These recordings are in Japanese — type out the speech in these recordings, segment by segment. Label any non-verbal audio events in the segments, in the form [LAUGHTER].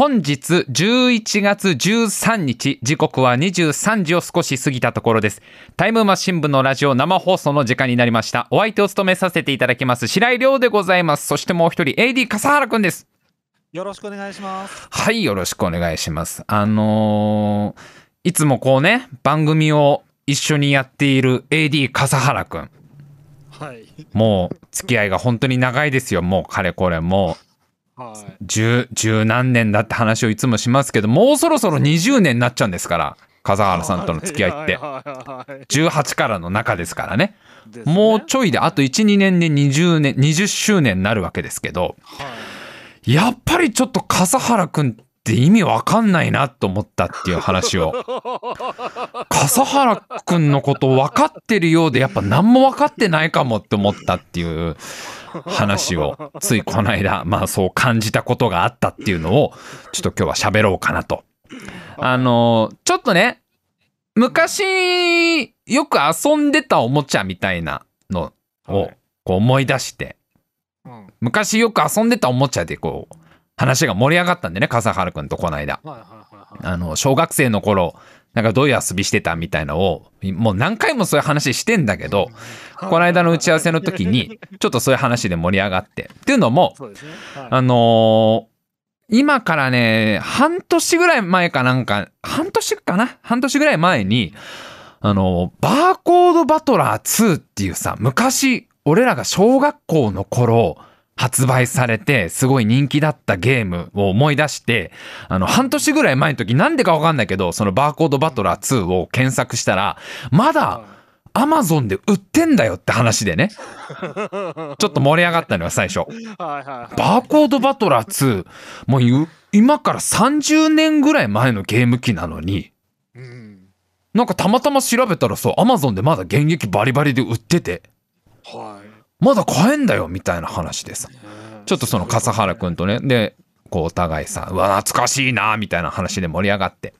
本日11月13日、時刻は23時を少し過ぎたところです。タイムマシン部のラジオ生放送の時間になりました。お相手を務めさせていただきます、白井亮でございます。そしてもう一人、AD 笠原くんです。よろしくお願いします。はい、よろしくお願いします。あのーいつもこうね、番組を一緒にやっている AD 笠原くん。はい。もう付き合いが本当に長いですよ。もうかれこれもうはい。十十何年だって話をいつもしますけどもうそろそろ20年になっちゃうんですから笠原さんとの付き合いって。はいはいはい18からの中ですからね。ね。もうちょいであと12年で20年20周年になるわけですけどはい。やっぱりちょっと笠原くんって意味わかんないなと思ったっていう話を。[LAUGHS] 笠原くんのこと分かってるようでやっぱ何も分かってないかもって思ったっていう話をついこの間 [LAUGHS] まあそう感じたことがあったっていうのをちょっと今日は喋ろうかなと。あのちょっとね昔よく遊んでたおもちゃみたいなのをはいこう思い出して昔よく遊んでたおもちゃでこう話が盛り上がったんでね笠原くんとこの間。あの小学生の頃なんかどういう遊びしてたみたいのをもう何回もそういう話してんだけどこの間の打ち合わせの時に [LAUGHS] ちょっとそういう話で盛り上がって。っていうのもあのー今からね半年ぐらい前かなんか半年かな？半年ぐらい前にあのバーコードバトラー2っていうさ昔俺らが小学校の頃発売されてすごい人気だったゲームを思い出してあの半年ぐらい前の時なんでかわかんないけどそのバーコードバトラー2を検索したらまだはアマゾンで売ってんだよって話でねちょっと盛り上がったのよ最初。バーコードバトラー2もうゆ今から30年ぐらい前のゲーム機なのにうん。なんかたまたま調べたらそうアマゾンでまだ現役バリバリで売っててはい。まだ買えんだよみたいな話でさちょっとその笠原くんとね。でこうお互いさうわ懐かしいなみたいな話で盛り上がって。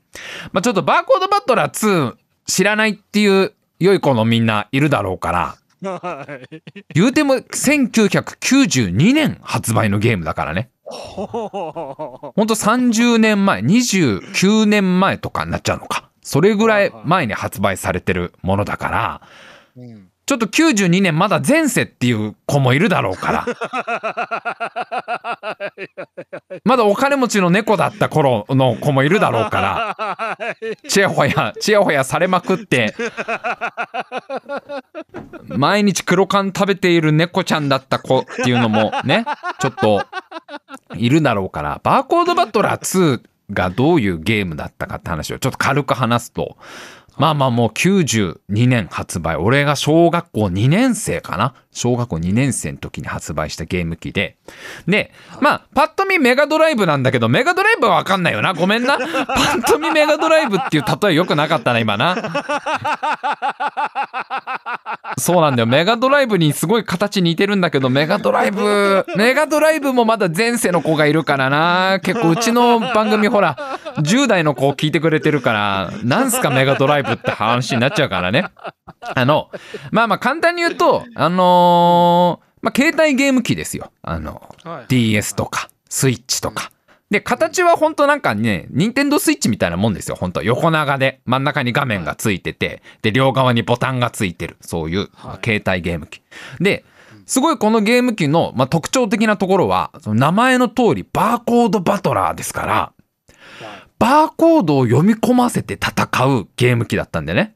まあちょっとバーコードバトラー2知らないっていう良い子のみんないるだろうから。はい。言うても1992年発売のゲームだからね。ほんと30年前29年前とかになっちゃうのか。それぐらい前に発売されてるものだから。うん。ちょっと92年まだ前世っていう子もいるだろうから。[LAUGHS] まだお金持ちの猫だった頃の子もいるだろうから。はい。ちやほやちやほやされまくって。毎日黒缶食べている猫ちゃんだった子っていうのもねちょっといるだろうから。バーコードバトラー2がどういうゲームだったかって話をちょっと軽く話すとまあまあもう92年発売。俺が小学校2年生かな？小学校2年生の時に発売したゲーム機で。でまあパッと見メガドライブなんだけどメガドライブは分かんないよな。ごめんな。パッと見メガドライブっていう例えよくなかったな今な。そうなんだよ。メガドライブにすごい形似てるんだけどメガドライブメガドライブもまだ前世の子がいるからな。結構うちの番組ほら10代の子聞いてくれてるからなんすかメガドライブって話になっちゃうからねあのまあまあ簡単に言うとあのーまあ携帯ゲーム機ですよあのはい DS とかスイッチとか。で、形は本当なんかね、任天堂スイッチみたいなもんですよ。本当横長で、真ん中に画面がついてて、で、両側にボタンがついてる。そういう、まあ携帯ゲーム機。で、すごいこのゲーム機の、まあ、特徴的なところは、その名前の通り、バーコードバトラーですから、バーコードを読み込ませて戦うゲーム機だったんでね。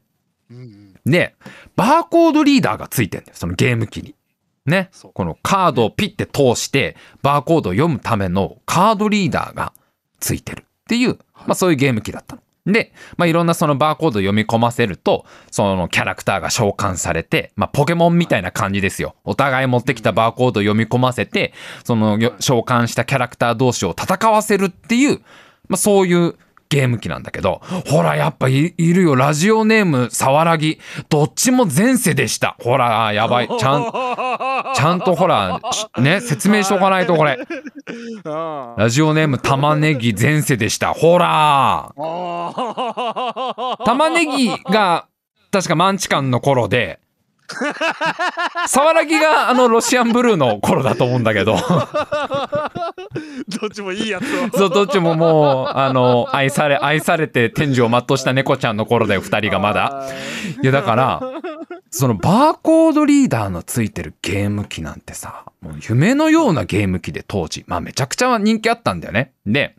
で、バーコードリーダーがついてんだよ、そのゲーム機に。ね。このカードをピッて通して、バーコードを読むためのカードリーダーがついてるっていう、まあそういうゲーム機だったの。で、まあいろんなそのバーコードを読み込ませると、そのキャラクターが召喚されて、まあポケモンみたいな感じですよ。お互い持ってきたバーコードを読み込ませて、そのよ召喚したキャラクター同士を戦わせるっていう、まあそういうゲーム機なんだけど、ほら、やっぱいいるよ。ラジオネーム、さわらぎ。どっちも前世でした。ほら、やばい。ちゃん、[LAUGHS] ちゃんとほら、しね、説明しとかないとこれ。あ [LAUGHS] ラジオネーム、玉ねぎ前世でした。ほら。あ。[LAUGHS] 玉ねぎが、確かマンチカンの頃で、沢良木があのロシアンブルーの頃だと思うんだけど [LAUGHS] どっちもいいやつを [LAUGHS] そうどっちももうあの愛され愛されて天寿を全うした猫ちゃんの頃だよ2人がまだ。いやだからそのバーコードリーダーのついてるゲーム機なんてさもう夢のようなゲーム機で当時まあめちゃくちゃ人気あったんだよね。で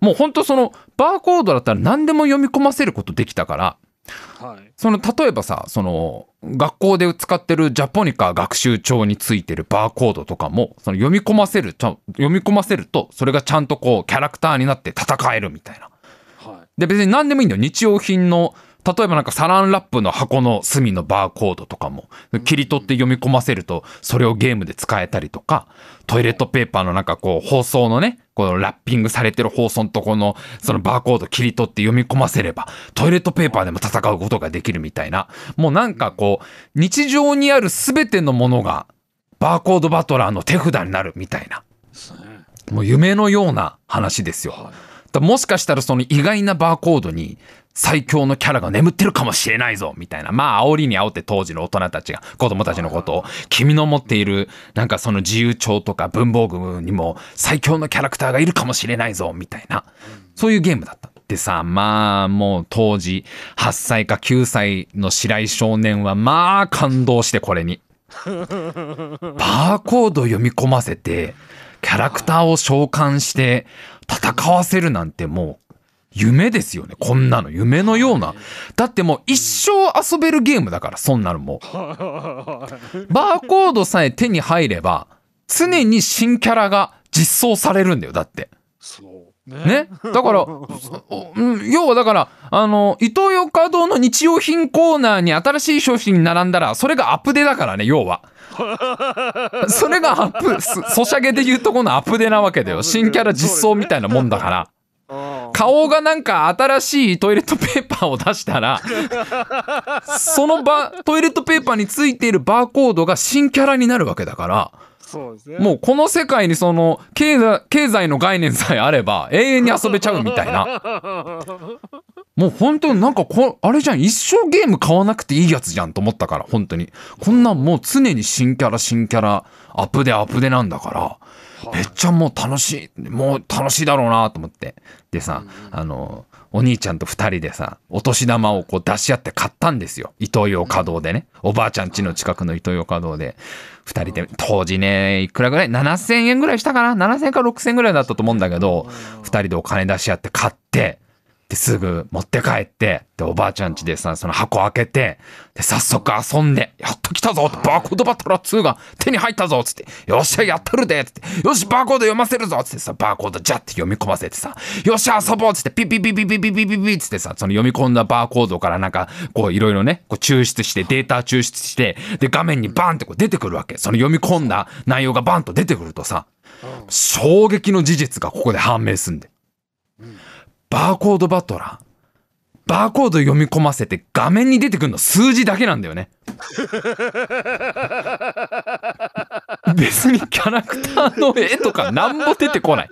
もうほんとそのバーコードだったら何でも読み込ませることできたからはい。その例えばさその学校で使ってるジャポニカ学習帳についてるバーコードとかもその読み込ませるちゃん読み込ませるとそれがちゃんとこうキャラクターになって戦えるみたいな。はい。で別に何でもいいんだよ日用品の例えばなんかサランラップの箱の隅のバーコードとかも切り取って読み込ませるとそれをゲームで使えたりとかトイレットペーパーのなんかこう包装のねこのラッピングされてる包装のとこのそのバーコード切り取って読み込ませればトイレットペーパーでも戦うことができるみたいな。もうなんかこう日常にある全てのものがバーコードバトラーの手札になるみたいな。もう夢のような話ですよ。もしかしたらその意外なバーコードに最強のキャラが眠ってるかもしれないぞみたいなまあ煽りに煽って当時の大人たちが子供たちのことを君の持っているなんかその自由帳とか文房具にも最強のキャラクターがいるかもしれないぞみたいなそういうゲームだった。でさまあもう当時8歳か9歳の白井少年はまあ感動してこれに。バーコード読み込ませてキャラクターを召喚して戦わせるなんてもう夢ですよね。こんなの。夢のような。だってもう一生遊べるゲームだからそんなのも。うバーコードさえ手に入れば常に新キャラが実装されるんだよだって。そう。ね。だから [LAUGHS] 要はだからあのイトーヨーカドーの日用品コーナーに新しい商品並んだらそれがアップデだからね要は。[LAUGHS] それがアップすソシャゲで言うとこのアップデなわけだよ。新キャラ実装みたいなもんだから。あ顔がなんか新しいトイレットペーパーを出したらそのバトイレットペーパーについているバーコードが新キャラになるわけだからそうですね。もうこの世界にその経済経済の概念さえあれば永遠に遊べちゃうみたいな。もう本当になんかこあれじゃん一生ゲーム買わなくていいやつじゃんと思ったから本当に。こんなんもう常に新キャラ新キャラアップでアップでなんだからめっちゃもう楽しいもう楽しいだろうなと思って。でさあのお兄ちゃんと2人でさお年玉をこう出し合って買ったんですよ。イトーヨーカドーでね。おばあちゃん家の近くのイトーヨーカドーで。2人で当時ねいくらぐらい？7,000円ぐらいしたかな？7,000円か6,000円ぐらいだったと思うんだけど2人でお金出し合って買ってですぐ持って帰ってでおばあちゃん家でさその箱開けてで早速遊んで「やっと来たぞ」ってバーコードバトラー2が手に入ったぞ」っつって「よっしゃやったるで」っつって「よしバーコード読ませるぞ」っつってさバーコードジャッて読み込ませてさ「よっしゃ遊ぼう」っつってピピピピピピピピピっつってさその読み込んだバーコードからなんかこういろいろねこう抽出してデータ抽出してで画面にバンってこう出てくるわけ。その読み込んだ内容がバンと出てくるとさ衝撃の事実がここで判明すんでバーコードバトラーバーコード読み込ませて画面に出てくるの数字だけなんだよね。[LAUGHS] 別にキャラクターの絵とかなんも出てこない。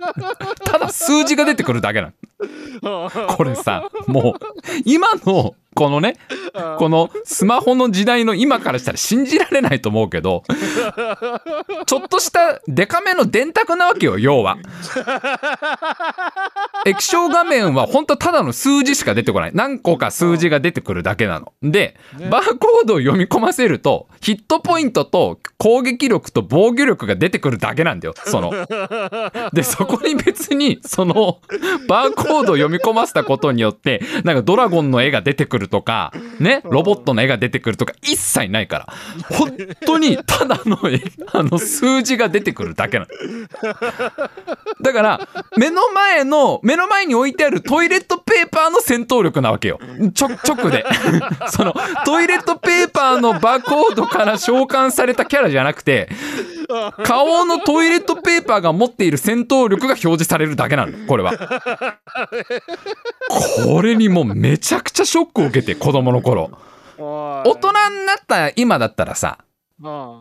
ただ数字が出てくるだけなの。これさ、もう今のこのね、このスマホの時代の今からしたら信じられないと思うけど、ちょっとしたデカめの電卓なわけよ、要は。液晶画面は本当ただの数字しか出てこない。何個か数字が出てくるだけなの。で、バーコードを読み込ませるとヒットポイントと攻撃力と防御力が出てくるだけなんだよその。でそこに別にそのバーコードを読み込ませたことによってなんかドラゴンの絵が出てくるとかねロボットの絵が出てくるとか一切ないから。本当にただの絵あの数字が出てくるだけなの。だから目の前の目の前に置いてあるトイレットペーパーの戦闘力なわけよ。ちょ直で。[LAUGHS] そのトイレットペーパーのバーコードから召喚されたキャラじゃなくて顔のトイレットペーパーが持っている戦闘力が表示されるだけなのこれは。これにもうめちゃくちゃショックを受けて子供の頃。大大人になった今だったらさ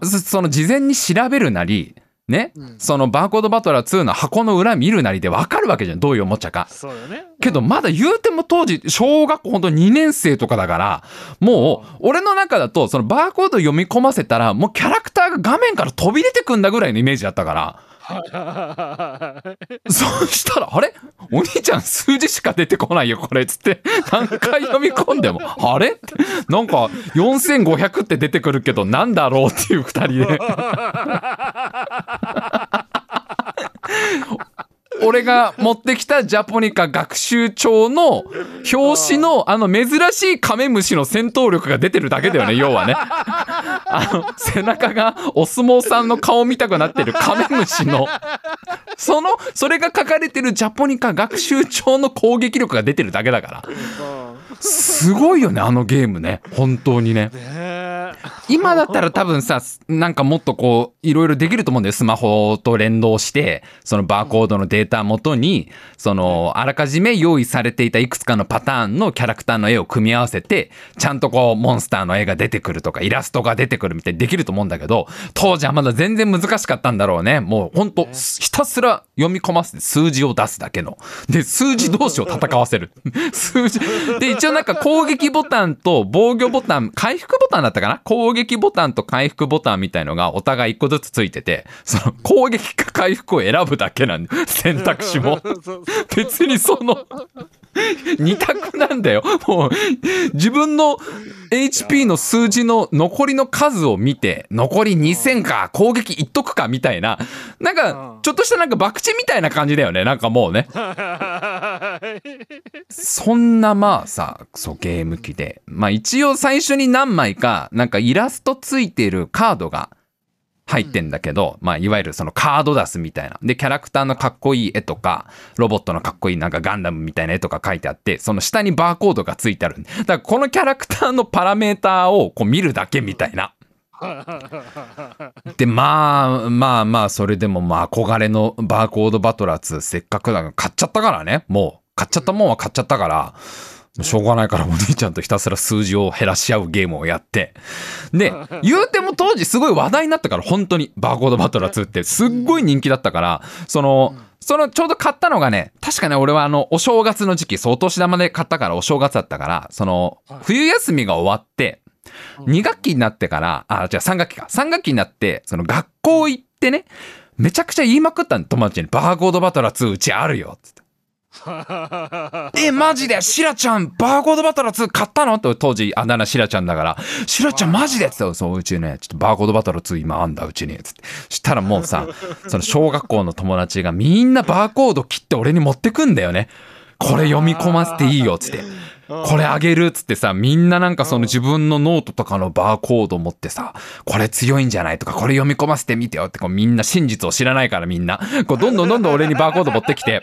そその事前に調べるなりね、うん。そのバーコードバトラー2の箱の裏見るなりでわかるわけじゃん。どういうおもちゃか。そうよね。けどまだ言うても当時小学校ほんと2年生とかだからもう俺の中だとそのバーコード読み込ませたらもうキャラクターが画面から飛び出てくんだぐらいのイメージだったから [LAUGHS] そうしたらあれ？お兄ちゃん数字しか出てこないよこれっつって。[LAUGHS] 何回読み込んでも。あれ？ってなんか4500って出てくるけどなんだろうっていう2人で [LAUGHS] 俺が持ってきたジャポニカ学習帳の表紙のあの珍しいカメムシの戦闘力が出てるだけだよね [LAUGHS] 要はね。あの背中がお相撲さんの顔見たくなってるカメムシの。そのそれが書かれてるジャポニカ学習帳の攻撃力が出てるだけだから。うん。すごいよねあのゲームね。本当にね。ねえ今だったら多分さなんかもっとこういろいろできると思うんだよ。スマホと連動してそのバーコードのデータをもとにそのあらかじめ用意されていたいくつかのパターンのキャラクターの絵を組み合わせてちゃんとこうモンスターの絵が出てくるとかイラストが出てくるみたいにできると思うんだけど当時はまだ全然難しかったんだろうね。もうほんとひたすら読み込ませて数字を出すだけの。で数字同士を戦わせる。[LAUGHS] 数字。で一応なんか攻撃ボタンと防御ボタン回復ボタンだったかな？攻撃ボタンと回復ボタンみたいのがお互い一個ずつついててその攻撃か回復を選ぶだけなんだよ選択肢も。[LAUGHS] 別にその二択なんだよ。もう自分の HP の数字の残りの数を見て残り2000か攻撃いっとくかみたいな。なんかちょっとしたなんか博打みたいな感じだよね。なんかもうね。そんなまあさそゲーム機で。まあ一応最初に何枚かなんかイラストついてるカードが入ってんだけど、まあいわゆるそのカードダスみたいな。でキャラクターのかっこいい絵とかロボットのかっこいいなんかガンダムみたいな絵とか書いてあってその下にバーコードがついてあるだからこのキャラクターのパラメーターをこう見るだけみたいな。[LAUGHS] でまあまあまあそれでもまあ憧れのバーコードバトラー2せっかくだから買っちゃったからね。もう買っちゃったもんは買っちゃったからしょうがないからお兄ちゃんとひたすら数字を減らし合うゲームをやって。で [LAUGHS] 言うても当時すごい話題になったから本当にバーコードバトラー2ってすっごい人気だったからそのそのちょうど買ったのがね確かね俺はあのお正月の時期そうお年玉で買ったからお正月だったからその冬休みが終わって2学期になってから、あ、じゃあ3学期か。3学期になって、その学校行ってね、めちゃくちゃ言いまくったの友達に、バーコードバトラー2うちあるよ。つって。[LAUGHS] え、マジで？シラちゃん、バーコードバトラー2買ったの？って当時あだ名シラちゃんだから、シラちゃんマジで？っつって、そう、うちね、ちょっとバーコードバトラー2今あんだ、うちに。つって。したらもうさ、[LAUGHS] その小学校の友達がみんなバーコード切って俺に持ってくんだよね。これ読み込ませていいよ、つって。これあげるっつってさみんななんかその自分のノートとかのバーコード持ってさこれ強いんじゃないとかこれ読み込ませてみてよってこうみんな真実を知らないからみんな。こうどんどんどんどん俺にバーコード持ってきて。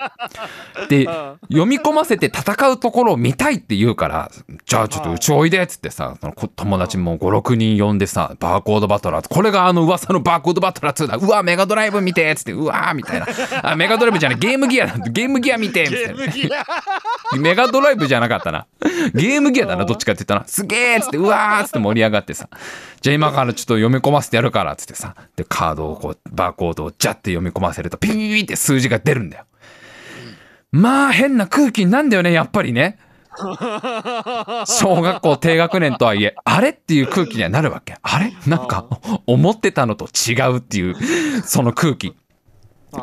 で読み込ませて戦うところを見たいって言うからじゃあちょっとうちおいでっつってさそのこ友達も56人呼んでさバーコードバトラーこれがあの噂のバーコードバトラー2だ。うわメガドライブ見てっつってうわーみたいな。あメガドライブじゃないゲームギアだ。ゲームギア見てみたいな。ゲームギア。メガドライブじゃなかったな。[LAUGHS] ゲームギアだな、どっちかって言ったら。すげえっつって、うわーっつって盛り上がってさ。じゃあ今からちょっと読み込ませてやるからっつってさ。で、カードをこう、バーコードをジャって読み込ませると、ピピピピって数字が出るんだよ。まあ、変な空気になんだよね、やっぱりね。小学校低学年とはいえ、あれっていう空気にはなるわけ。あれ？なんか、思ってたのと違うっていう、その空気。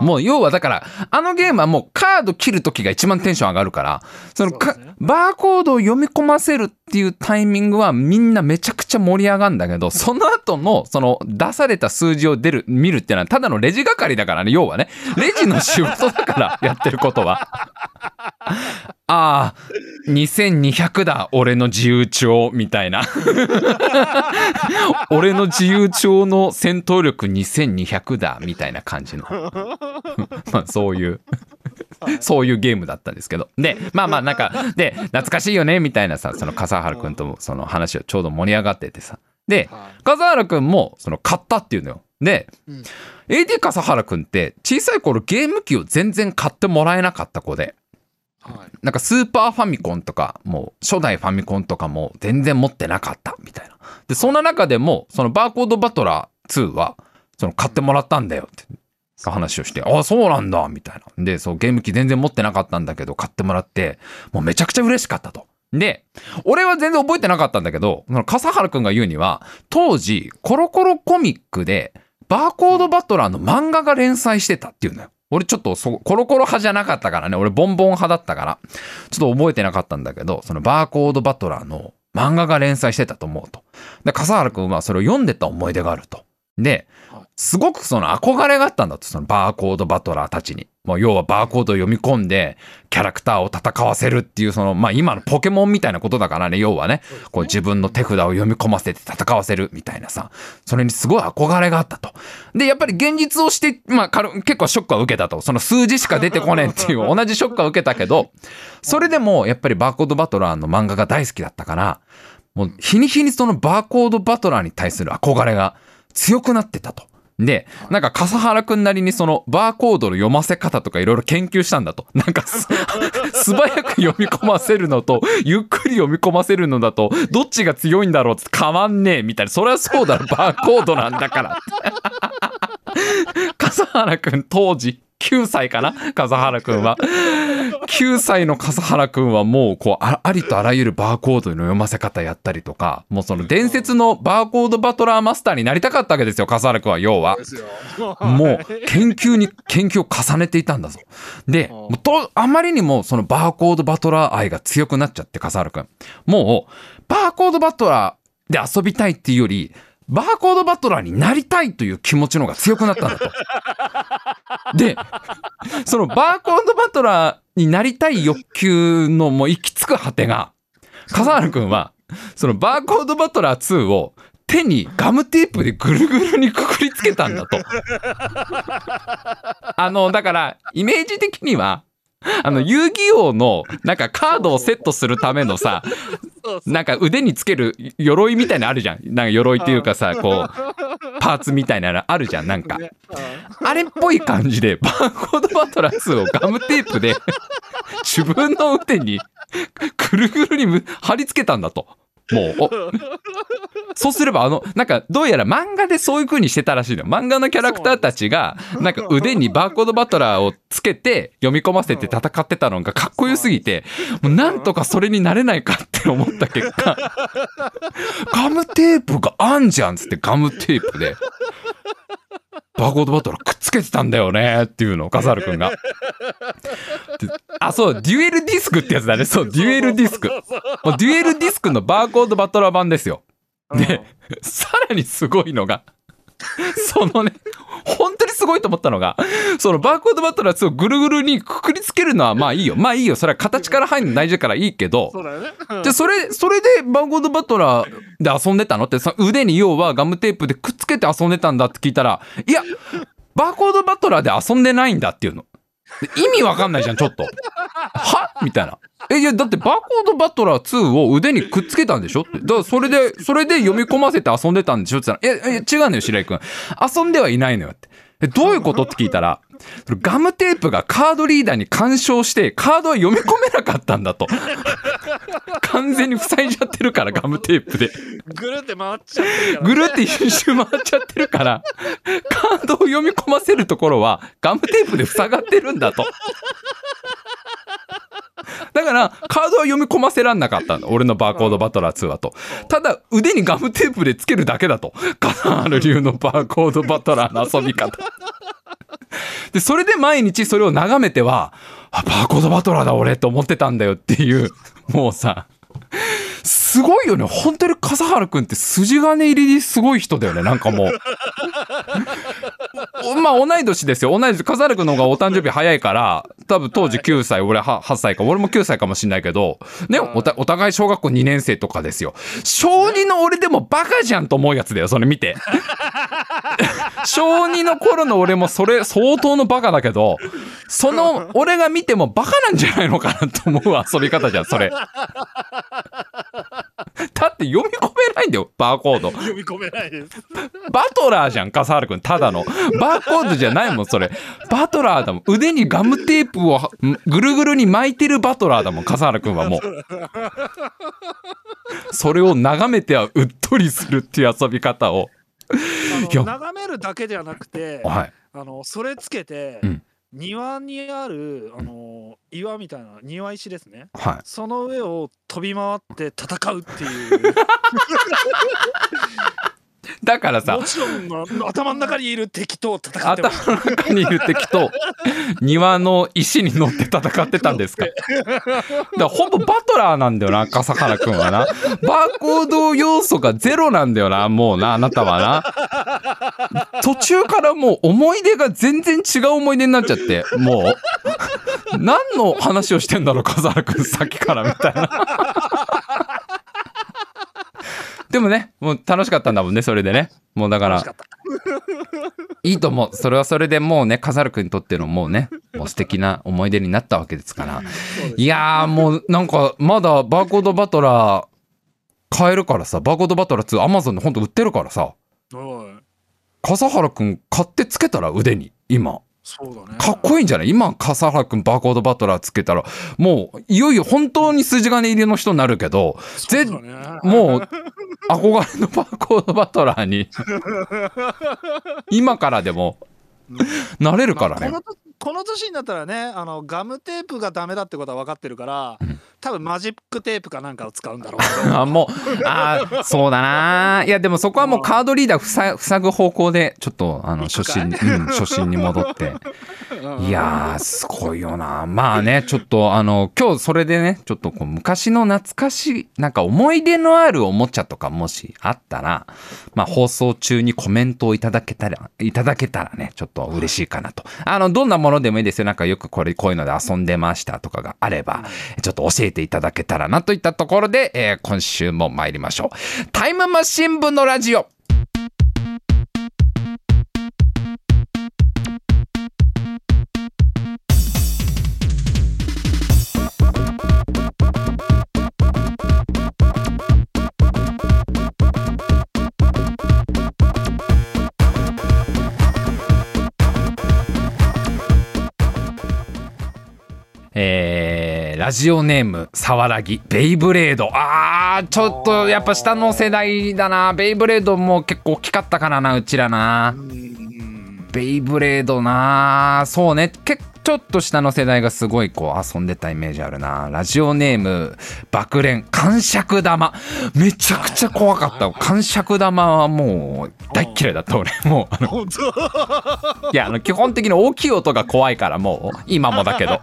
もう要はだからあのゲームはもうカード切る時が一番テンション上がるからそのかね。バーコードを読み込ませるっていうタイミングはみんなめちゃくちゃ盛り上がるんだけど [LAUGHS] その後のその出された数字を出る見るっていうのはただのレジ係だからね要はね。レジの仕事だからやってることは。[LAUGHS] ああ2200だ俺の自由帳みたいな。[LAUGHS] 俺の自由帳の戦闘力2200だみたいな感じの。[LAUGHS] まあそういう。[LAUGHS] そういうゲームだったんですけど。でまあまあなんかで懐かしいよねみたいなさその笠原君ともその話をちょうど盛り上がっててさ。では笠原君もその買ったっていうのよ。で、うん。AD 笠原君って小さい頃ゲーム機を全然買ってもらえなかった子でなんかスーパーファミコンとかもう初代ファミコンとかも全然持ってなかったみたいな。でそんな中でもそのバーコードバトラー2はその買ってもらったんだよって。話をして、ああ、そうなんだ、みたいな。で、そう、ゲーム機全然持ってなかったんだけど、買ってもらって、もうめちゃくちゃ嬉しかったと。で、俺は全然覚えてなかったんだけど、その笠原くんが言うには、当時、コロコロコミックで、バーコードバトラーの漫画が連載してたっていうのよ。俺ちょっとそ、コロコロ派じゃなかったからね。俺ボンボン派だったから。ちょっと覚えてなかったんだけど、そのバーコードバトラーの漫画が連載してたと思うと。で、笠原くんはそれを読んでた思い出があると。ではい、すごくその憧れがあったんだと、そのバーコードバトラーたちに。もう要はバーコードを読み込んで、キャラクターを戦わせるっていう、その、まあ今のポケモンみたいなことだからね、要はね、こう自分の手札を読み込ませて戦わせるみたいなさ、それにすごい憧れがあったと。で、やっぱり現実をして、まあ軽結構ショックは受けたと。その数字しか出てこねえっていう [LAUGHS] 同じショックは受けたけど、それでもやっぱりバーコードバトラーの漫画が大好きだったから、もう日に日にそのバーコードバトラーに対する憧れが強くなってたと。で、なんか笠原くんなりにそのバーコードの読ませ方とかいろいろ研究したんだと。[LAUGHS] なんかす [LAUGHS] 素早く読み込ませるのと、[LAUGHS] ゆっくり読み込ませるのだと、どっちが強いんだろうって変わんねえみたいな。そりゃそうだろ、バーコードなんだから。笠原くん当時9歳かな？笠原くんは。9歳の笠原くんはもうこうあありとあらゆるバーコードの読ませ方やったりとか、もうその伝説のバーコードバトラーマスターになりたかったわけですよ、笠原くんは要は。もう研究に研究を重ねていたんだぞ。で、とあまりにもそのバーコードバトラー愛が強くなっちゃって、笠原くん。もう、バーコードバトラーで遊びたいっていうより、バーコードバトラーになりたいという気持ちの方が強くなったんだと。で、そのバーコードバトラーになりたい欲求のもう行き着く果てが、笠原くんは、そのバーコードバトラー2を手にガムテープでぐるぐるにくくりつけたんだと。あの、だから、イメージ的には、[LAUGHS] あの、遊戯王の、なんかカードをセットするためのさ、なんか腕につける鎧みたいなのあるじゃん。なんか鎧っていうかさ、こう、パーツみたいなのあるじゃん、なんか。ねあれっぽい感じで、バーコードバトラー2をガムテープで、自分の腕に、ぐるぐるにむ貼り付けたんだと。もう、お。[LAUGHS] そうすれば、あの、なんか、どうやら漫画でそういう風にしてたらしいのよ。漫画のキャラクターたちが、なんか腕にバーコードバトラーをつけて、読み込ませて戦ってたのがかっこよすぎて、もうなんとかそれになれないかって思った結果、[LAUGHS] ガムテープがあんじゃんっつってガムテープで、バーコードバトラーくっつけてたんだよねっていうのを、笠原くんが。であ、そう、デュエルディスクってやつだね。そう、デュエルディスク。もうデュエルディスクのバーコードバトラー版ですよ。で、さらにすごいのが、[LAUGHS] そのね、本当にすごいと思ったのが、そのバーコードバトラー2をぐるぐるにくくりつけるのはまあいいよ。まあいいよ。それは形から入るの大事だからいいけど、そうだよね。うんじゃあそれ、それでバーコードバトラーで遊んでたの？って、その腕に要はガムテープでくっつけて遊んでたんだって聞いたら、いや、バーコードバトラーで遊んでないんだっていうの。意味わかんないじゃん、ちょっと。は？みたいな。え、いや、だってバーコードバトラー2を腕にくっつけたんでしょ？って。だからそれで、それで読み込ませて遊んでたんでしょ？って言ったら、え、違うのよ、白井くん。遊んではいないのよって。え、どういうこと？って聞いたら、ガムテープがカードリーダーに干渉して、カードは読み込めなかったんだと。[LAUGHS] 完全に塞いじゃってるから、ガムテープで。ぐるって回っちゃってるぐるって一周回っちゃってるから、カードを読み込ませるところはガムテープで塞がってるんだと。だから、カードは読み込ませらんなかったんだ。俺のバーコードバトラー2はと。ただ、腕にガムテープでつけるだけだと。カナール流のバーコードバトラーの遊び方。で、それで毎日それを眺めては、あ、バーコードバトラーだ俺と思ってたんだよっていう、もうさ、すごいよね。本当に笠原くんって筋金入りにすごい人だよね。なんかもう。お [LAUGHS] まあ同い年ですよ。同い年。笠原くんの方がお誕生日早いから、多分当時9歳、俺は8歳か。俺も9歳かもしんないけど、ね、おたお互い小学校2年生とかですよ。小2の俺でもバカじゃんと思うやつだよ。それ見て。[LAUGHS] 小2の頃の俺もそれ相当のバカだけど、その [LAUGHS] 俺が見てもバカなんじゃないのかなと思う遊び方じゃん、それ。だって読み込めないんだよ、バーコード。読み込めないです。バトラーじゃん、笠原くん。ただの。バーコードじゃないもん、それ。バトラーだもん。腕にガムテープをぐるぐるに巻いてるバトラーだもん、笠原くんはもう。それを眺めてはうっとりするっていう遊び方を。眺めるだけではなくて、はい。ああのそれつけて、うん庭にあるあの岩みたいな庭石ですね。はい。その上を飛び回って戦うっていう [LAUGHS] だからさもちろんあ頭の中にいる敵と戦って頭の中にいる敵と庭の石に乗って戦ってたんですか。[LAUGHS] だほぼバトラーなんだよな笠原くんはな。バーコード要素がゼロなんだよなもうなあなたはな。途中からもう思い出が全然違う思い出になっちゃってもう。何の話をしてんだろう笠原くんさっきからみたいなでもねもう楽しかったんだもんねそれでねもうだからいいと思う。それはそれでもうね、カザル君にとってのもうね、もう素敵な思い出になったわけですから。いやーもうなんかまだバーコードバトラー買えるからさ、バーコードバトラー2アマゾンでほんと売ってるからさ、はい笠原君買ってつけたら腕に、今。そうだね。かっこいいんじゃない？今、笠原君バーコードバトラーつけたら、もういよいよ本当に筋金入りの人になるけど、ぜね。もう [LAUGHS] 憧れのバーコードバトラーに、今からでもなれるからね。まあ。このこの年になったらねあのガムテープがダメだってことは分かってるから、うん多分マジックテープかなんかを使うんだろう。[LAUGHS] あもうあーそうだな。いやでもそこはもうカードリーダー塞塞ぐ方向でちょっとあの初心に、うん、初心に戻って。[LAUGHS] うんいやーすごいよな。まあねちょっとあの今日それでねちょっとこう昔の懐かしいなんか思い出のあるおもちゃとかもしあったらまあ放送中にコメントをいただけたらいただけたらねちょっと嬉しいかなと。あのどんなものでもいいですよ。なんかよくこれこういうので遊んでましたとかがあればちょっと教えてていただけたらなといったところで、えー今週も参りましょう。タイムマシン部のラジオ。ラジオネームさわらぎベイブレード。あーちょっとやっぱ下の世代だな。ベイブレードも結構大きかったからなうちらな。うん。ベイブレードな。そうね。けちょっと下の世代がすごいこう遊んでたイメージあるな。ラジオネーム爆蓮。感触玉。めちゃくちゃ怖かった。感触玉はもう大っ嫌いだった俺。もうあの本当？いやあの基本的に大きい音が怖いからもう今もだけど。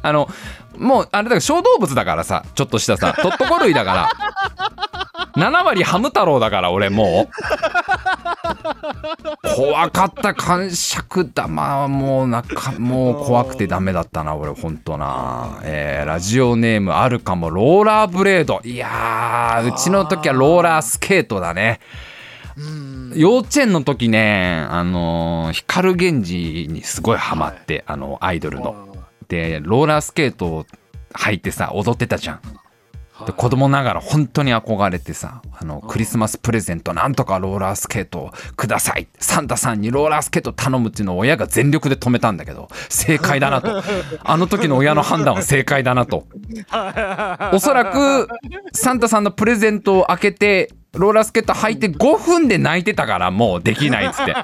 あのもうあれだから小動物だからさちょっとしたさとっとこ類だから。7割ハム太郎だから俺もう [LAUGHS] 怖かった感触玉はもうなんかもう怖くてダメだったな俺ほんとな。えーラジオネームあるかも。ローラーブレード。いやーうちの時はローラースケートだね。うん。幼稚園の時ねあのー光源氏にすごいハマって、あのアイドルの。でローラースケートを履いてさ踊ってたじゃんで子供ながら本当に憧れてさあのクリスマスプレゼントなんとかローラースケートをください。サンタさんにローラースケート頼むっていうのを親が全力で止めたんだけど正解だなと。[LAUGHS] あの時の親の判断は正解だなと。[LAUGHS] おそらくサンタさんのプレゼントを開けてローラースケート履いて5分で泣いてたからもうできないっつって。[LAUGHS]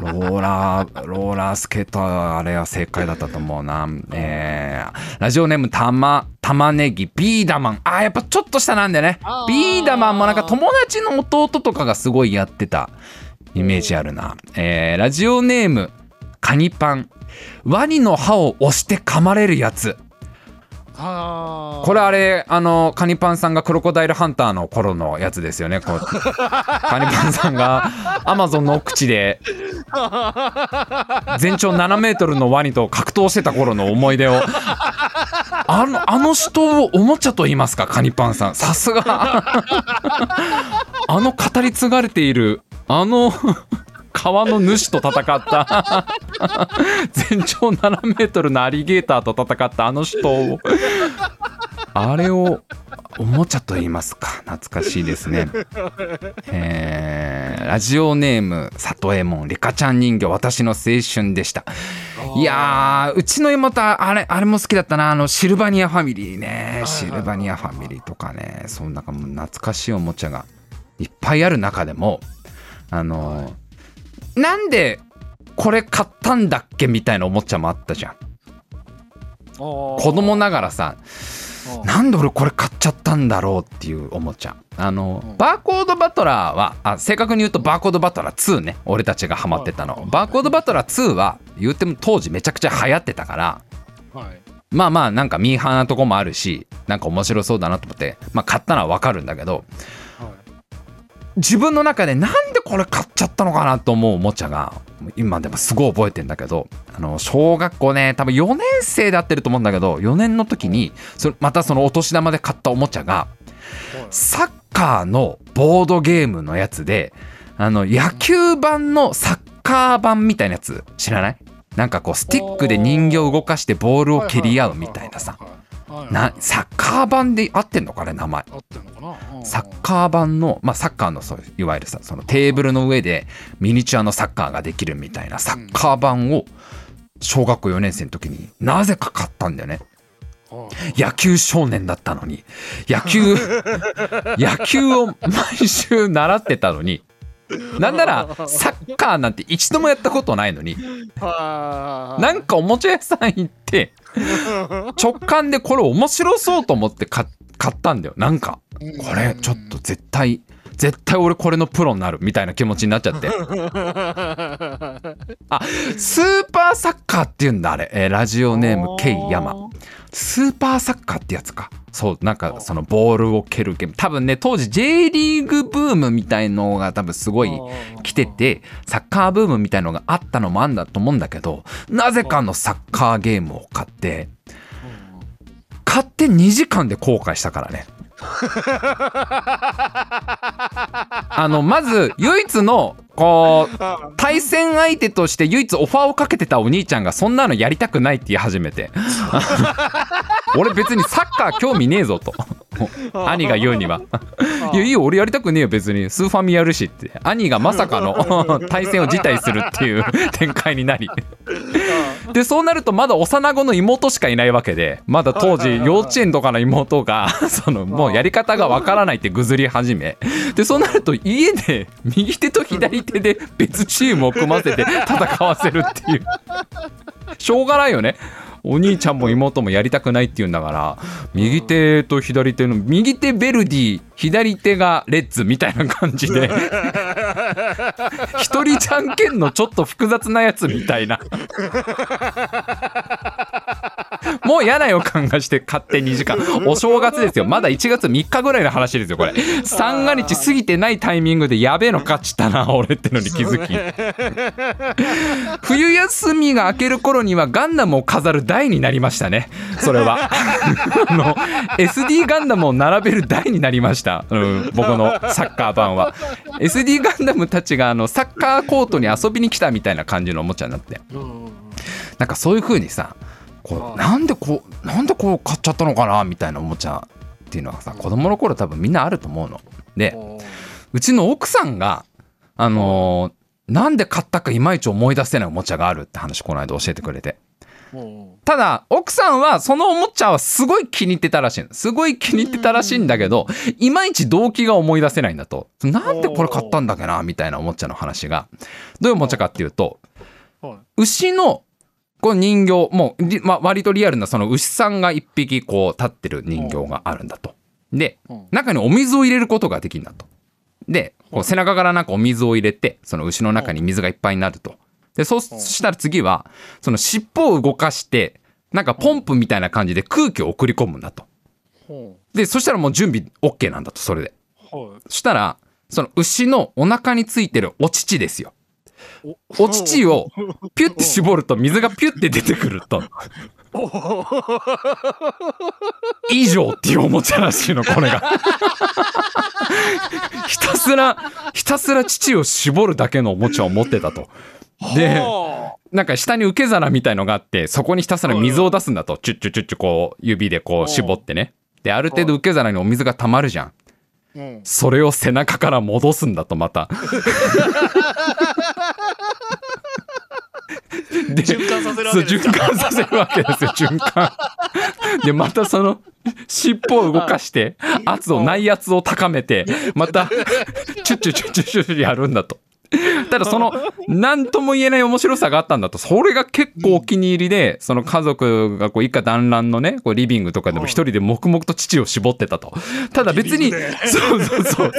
ローラーローラースケートはあれは正解だったと思うな。えー、ラジオネームたま玉ねぎビーダマンあーやっぱちょっと下なんだよね。ビー。ダマンもなんか友達の弟とかがすごいやってたイメージあるな。えー、ラジオネームカニパン。ワニの歯を押して噛まれるやつ。はこれあれあのカニパンさんがクロコダイルハンターの頃のやつですよね。カニパンさんがアマゾンの奥地で全長7メートルのワニと格闘してた頃の思い出を。あのあの人をおもちゃと言いますかカニパンさん。さすが。あの語り継がれているあの川の主と戦った。[LAUGHS] 全長7メートルのアリゲーターと戦ったあの人を。あれをおもちゃと言いますか。懐かしいですね。えー。ラジオネーム里右衛門リカちゃん人形私の青春でした。いやーうちの妹はあれあれも好きだったな。あのシルバニアファミリーね。シルバニアファミリーとかね。そんなんかもう懐かしいおもちゃがいっぱいある中でもあの、なんでこれ買ったんだっけみたいなおもちゃもあったじゃん。子子供ながらさなんで俺これ買っちゃったんだろうっていうおもちゃあのうん。バーコードバトラーはあ正確に言うとバーコードバトラー2ね。俺たちがハマってたの。はい。バーコードバトラー2は言っても当時めちゃくちゃ流行ってたから。はい。まあまあなんかミーハーなとこもあるしなんか面白そうだなと思ってまあ買ったのはわかるんだけどはい。自分の中でなんでこれ買っちゃったのかなと思うおもちゃが。今でもすごい覚えてんだけどあの小学校ね多分4年生でやってると思うんだけど4年の時にそれまたそのお年玉で買ったおもちゃがサッカーのボードゲームのやつであの野球版のサッカー版みたいなやつ知らない？なんかこうスティックで人形を動かしてボールを蹴り合うみたいなさ。なサッカー版で合ってんのかね名前。合ってんのかな？うんサッカー版の、まあ、サッカーのそういわゆるさそのテーブルの上でミニチュアのサッカーができるみたいなサッカー版を小学校4年生の時になぜか買ったんだよね。はい野球少年だったのに。野球 [LAUGHS] 野球を毎週習ってたのに。なんならサッカーなんて一度もやったことないのに。はい。なんかおもちゃ屋さん行って [LAUGHS] 直感でこれ面白そうと思って買買ったんだよ。なんかこれちょっと絶対絶対俺これのプロになるみたいな気持ちになっちゃって。[LAUGHS] あスーパーサッカーっていうんだあれ、えーラジオネーム K 山スーパーサッカーってやつか。そうなんかそのボールを蹴るゲーム。多分ね当時 J リーグブームみたいのが多分すごい来ててサッカーブームみたいのがあったのもあんだと思うんだけどなぜかのサッカーゲームを買って買って2時間で後悔したからねあのまず唯一のこう対戦相手として唯一オファーをかけてたお兄ちゃんがそんなのやりたくないって言い始めて。[LAUGHS] 俺別にサッカー興味ねえぞと。兄が言うには。いやいいよ俺やりたくねえよ別に。スーファミやるしって。兄がまさかの [LAUGHS] 対戦を辞退するっていう展開になり。でそうなるとまだ幼子の妹しかいないわけでまだ当時幼稚園とかの妹が [LAUGHS] そのもうやり方がわからないってぐずり始め。でそうなると家で右手と左手で別チームを組ませて戦わせるっていう。しょうがないよね。お兄ちゃんも妹もやりたくないって言うんだから右手と左手の右手ベルディ左手がレッズみたいな感じで一人じゃんけんのちょっと複雑なやつみたいな。もう嫌な予感がして買って2時間。お正月ですよ。まだ1月3日ぐらいの話ですよこれ。三が日過ぎてないタイミングでやべえの勝ちたな俺ってのに気づき。冬休みが明ける頃にはガンダムを飾る台になりましたね。それは。[LAUGHS] あの SD ガンダムを並べる台になりました、うん、僕のサッカー版は。SD ガンダムたちがあのサッカーコートに遊びに来たみたいな感じのおもちゃになって。なんかそういう風にさこうなんでこうなんでこう買っちゃったのかなみたいなおもちゃっていうのはさ子供の頃多分みんなあると思うの。でうちの奥さんがあのーなんで買ったかいまいち思い出せないおもちゃがあるって話この間教えてくれてただ奥さんはそのおもちゃはすごい気に入ってたらしいの。すごい気に入ってたらしいんだけどいまいち動機が思い出せないんだと。なんでこれ買ったんだっけなみたいなおもちゃの話が。どういうおもちゃかっていうと牛のこう人形もう、りまあ、割とリアルなその牛さんが一匹こう立ってる人形があるんだと。でうん。中にお水を入れることができるんだと。でこう背中からなんかお水を入れてその牛の中に水がいっぱいになると。でそうしたら次はその尻尾を動かしてなんかポンプみたいな感じで空気を送り込むんだと。でそしたらもう準備 OK なんだとそれで。そしたらその牛のお腹についてるお乳ですよ。お。乳を [LAUGHS] ピュッて絞ると水がピュッて出てくると。以上っていうおもちゃらしいのこれが。ひたすらひたすら乳を絞るだけのおもちゃを持ってたとでなんか下に受け皿みたいのがあってそこにひたすら水を出すんだと。チュッチュッチュッチュこう指でこう絞ってね。である程度受け皿にお水が溜まるじゃん。うん。それを背中から戻すんだとまた。[LAUGHS] で循環させるわそうけですか？循環させるわけですよ [LAUGHS] 循環。でまたその尻尾を動かして圧を内圧を高めてまた [LAUGHS] チュッチュチュッチュチュッチュやるんだと [LAUGHS] ただその何とも言えない面白さがあったんだとそれが結構お気に入りでその家族がこう一家団らんのねこうリビングとかでも一人で黙々と乳を絞ってたと。ただ別にそうそうそう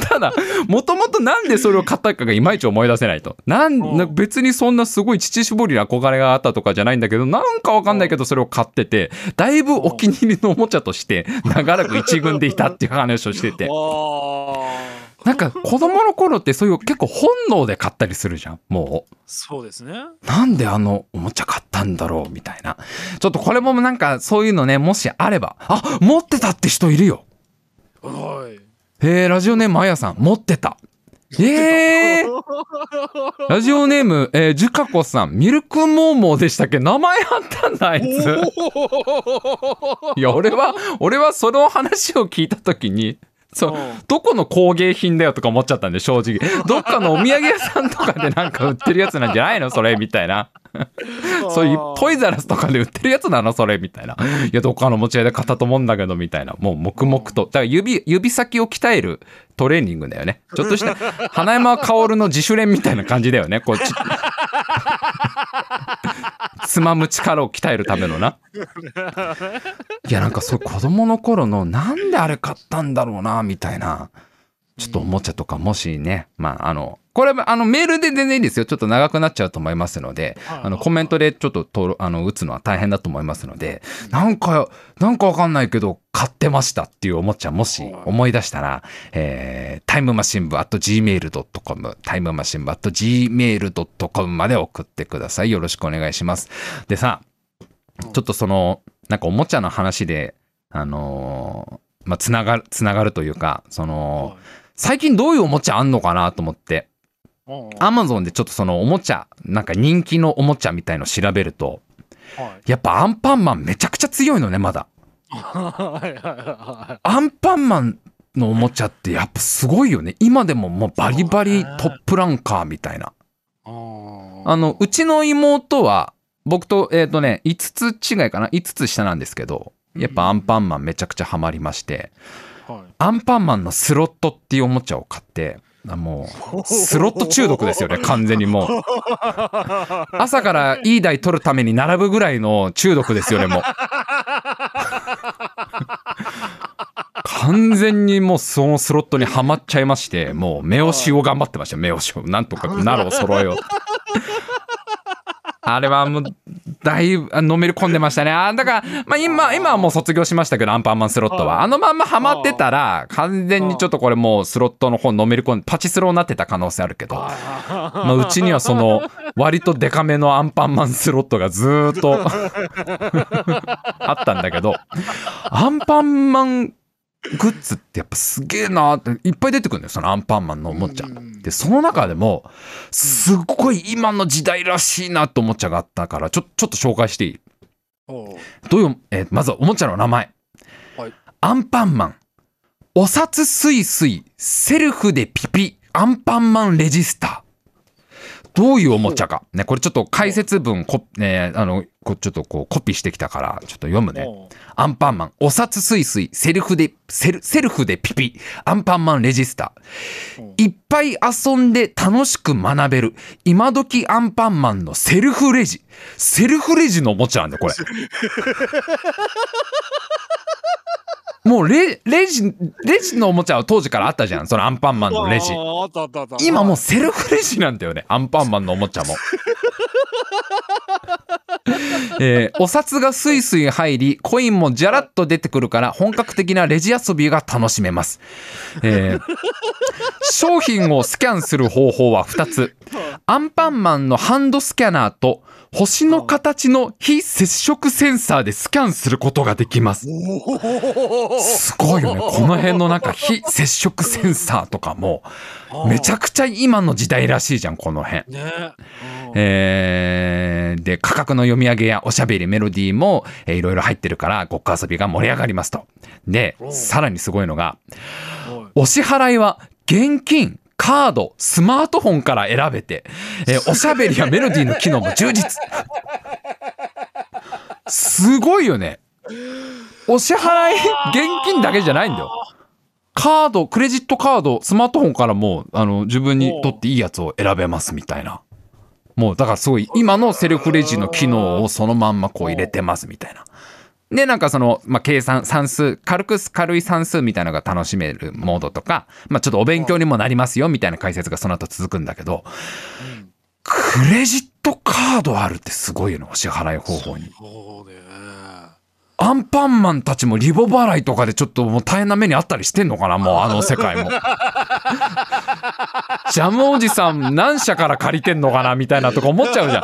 ただもともとなんでそれを買ったかがいまいち思い出せないと。なんうん。別にそんなすごい乳絞りに憧れがあったとかじゃないんだけどなんかわかんないけどそれを買っててだいぶお気に入りのおもちゃとして長らく一軍でいたっていう話をしてて。あなんか子供の頃ってそういう結構本能で買ったりするじゃんもう。そうですね。なんであのおもちゃ買ったんだろうみたいな。ちょっとこれもなんかそういうのねもしあればあ持ってたって人いるよ。はい。へえラジオネームあやさん。持ってた。えー、ラジオネーム、えー、ジュカコさん。ミルクモーモーでしたっけ？名前あったんだあいつ。いや俺は俺はその話を聞いた時にそう。どこの工芸品だよとか思っちゃったんで正直。どっかのお土産屋さんとかでなんか売ってるやつなんじゃないの？それみたいな。[LAUGHS] そういうトイザラスとかで売ってるやつなのそれみたいな。いやどっかの持ち合いで買ったと思うんだけどみたいな。もう黙々と。だから指指先を鍛えるトレーニングだよね。ちょっとした花山薫の自主練みたいな感じだよね。こうち [LAUGHS] つまむ力を鍛えるためのな。いやなんかそう子供の頃のなんであれ買ったんだろうなみたいな。ちょっとおもちゃとかもしねまああのこれあのメールで全然いいんですよ。ちょっと長くなっちゃうと思いますのではい。あのコメントでちょっととあの打つのは大変だと思いますのでなんかなんかわかんないけど買ってましたっていうおもちゃもし思い出したら、えー、タイムマシン部 at gmail.com タイムマシン部 at gmail.com まで送ってください。よろしくお願いします。でさちょっとそのなんかおもちゃの話であのーまあつながるつながるというかその最近どういうおもちゃあんのかなと思ってアマゾンでちょっとそのおもちゃなんか人気のおもちゃみたいの調べるとはい。やっぱアンパンマンめちゃくちゃ強いのねまだ。アンパンマンのおもちゃってやっぱすごいよね。今でももうバリバリトップランカーみたいな。あのうちの妹は僕とえっ、とね5つ違いかな。5つ下なんですけどやっぱアンパンマンめちゃくちゃハマりましてはい。アンパンマンのスロットっていうおもちゃを買ってあもうスロット中毒ですよね [LAUGHS] 完全にもう。朝からいい台取るために並ぶぐらいの中毒ですよねもう。完全にもうそのスロットにはまっちゃいましてもう目押しを頑張ってました目押しを。なんとか奈良 [LAUGHS] を揃えよう。とあれはもうだいぶあのめり込んでましたね。あだから、まあ、今今はもう卒業しましたけどアンパンマンスロットは。あのまんまハマってたら完全にちょっとこれもうスロットの方のめり込んでパチスロになってた可能性あるけど。まあ、うちにはその割とデカめのアンパンマンスロットがずーっと [LAUGHS] あったんだけど。アンパンマングッズってやっぱすげえなーっていっぱい出てくるんだよそのアンパンマンのおもちゃ。でその中でもすっごい今の時代らしいなとおもちゃがあったからちょちょっと紹介していい？どういう、えーまずはおもちゃの名前、はい。アンパンマン。お札すいすいセルフでピピ。アンパンマンレジスターどういうおもちゃか、ね、これちょっと解説文こ、ね、あのこちょっとこうコピーしてきたからちょっと読むね。アンパンマン。お札すいすい。セルフでセルセルフでピピ。アンパンマンレジスタいっぱい遊んで楽しく学べる。今時アンパンマンのセルフレジ。セルフレジのおもちゃなんだよこれ [LAUGHS] もうレレジレジのおもちゃは当時からあったじゃん。そのアンパンマンのレジ。今もうセルフレジなんだよね。アンパンマンのおもちゃも。[LAUGHS] えーお札がスイスイ入りコインもじゃらっと出てくるから本格的なレジ遊びが楽しめます、えー商品をスキャンする方法は2つ。[LAUGHS] アンパンマンのハンドスキャナーと星の形の非接触センサーでスキャンすることができます。すごいよね。この辺のなんか非接触センサーとかもめちゃくちゃ今の時代らしいじゃんこの辺。ね。えーで価格の読み上げやおしゃべりメロディーも、えーいろいろ入ってるからごっこ遊びが盛り上がりますと。でさらにすごいのがお支払いは現金カードスマートフォンから選べて、えーおしゃべりやメロディーの機能も充実。すごいよね。お支払い現金だけじゃないんだよ。カードクレジットカードスマートフォンからもうあの自分にとっていいやつを選べますみたいな。もうだからすごい今のセルフレジの機能をそのまんまこう入れてますみたいな。でなんかその、まあ、計算算数軽く軽い算数みたいなのが楽しめるモードとか、まあ、ちょっとお勉強にもなりますよみたいな解説がその後続くんだけどクレジットカードあるってすごいよねお支払い方法に。そうねアンパンマンたちもリボ払いとかでちょっともう大変な目にあったりしてんのかなもうあの世界も。[LAUGHS] ジャムおじさん何社から借りてんのかなみたいなとか思っちゃうじゃん。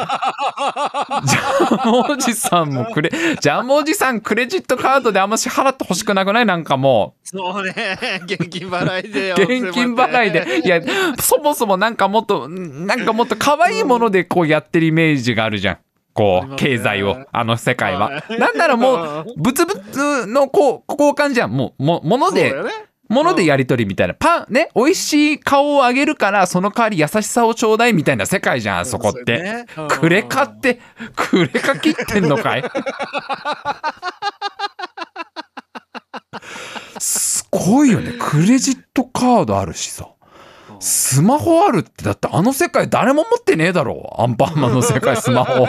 ジャムおじさんもクレ、ジャムおじさんクレジットカードであんま支払ってほしくなくない？なんかもそうね現金払いでう、現金払いで。いや、そもそもなんかもっと、なんかもっと可愛いものでこうやってるイメージがあるじゃん。こう、経済を、あの世界はは。いなんならもう、[LAUGHS] 物々のこう交換じゃん。もう、も、ものでものでやり取りみたいな。パン、ね、美味しい顔をあげるから、その代わり優しさをちょうだいみたいな世界じゃん、あそこって。クレカって、クレカ切ってんのかい？[LAUGHS] すごいよね。クレジットカードあるしさ。スマホあるって、だってあの世界誰も持ってねえだろ。アンパンマンの世界 [LAUGHS] スマホ。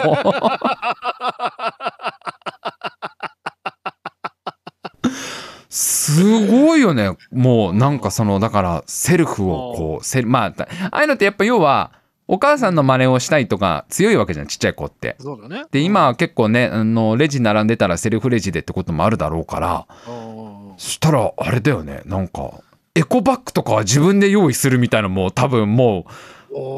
すごいよね。もうなんかその、だからセルフをこう、セルまあ、ああいうのってやっぱ要は、お母さんの真似をしたいとか強いわけじゃん、ちっちゃい子って。そうだねで、今は結構ね、あの、レジ並んでたらセルフレジでってこともあるだろうから、うんそしたらあれだよね、なんか、エコバッグとかは自分で用意するみたいなのも多分も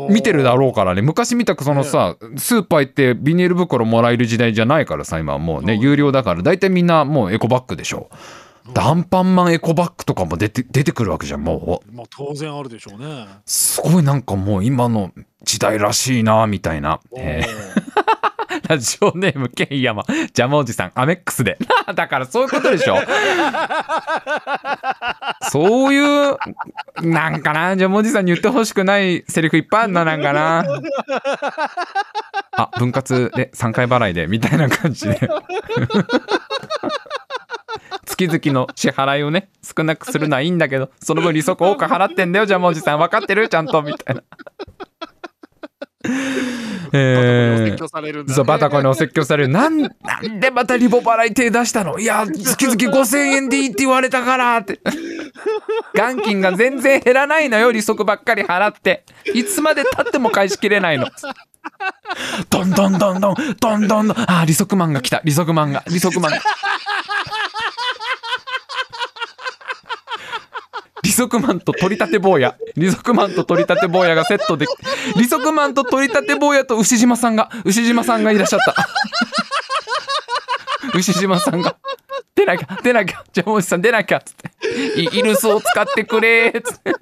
う見てるだろうからね。昔見たくそのさスーパー行ってビニール袋もらえる時代じゃないからさ今はもうね。有料だから大体みんなもうエコバッグでしょダンパンマンエコバッグとかも出て出てくるわけじゃんもう。まあ当然あるでしょうね。すごいなんかもう今の時代らしいなみたいな、えー。[LAUGHS] ラジオネームケンヤマ。ジャムおじさん。アメックスで。[LAUGHS] だからそういうことでしょ。[LAUGHS] そういうなんかなジャムおじさんに言ってほしくないセリフいっぱいあるななんかな。あ分割で3回払いでみたいな感じで月々の支払いをね少なくするのはいいんだけどその分利息多く払ってんだよジャムおじさん。分かってる？ちゃんと。みたいな。[LAUGHS] えーバタコにお説教される。なんなんでまたリボ払い手出したの？いや月々5000円でいいって言われたからって。元金が全然減らないのよ利息ばっかり払って。いつまでたっても返しきれないの。どんどんどんどんどんどんどん。あー利息マンが来た。利息マンが利息マンが利息マンと取り立て坊や。利息マンと取り立て坊やがセットで利息マンと取り立て坊やと牛島さんが牛島さんがいらっしゃった。牛島さんが。出なきゃ出なきゃジャムおじさん出なきゃっつって。イルスを使ってくれっつって。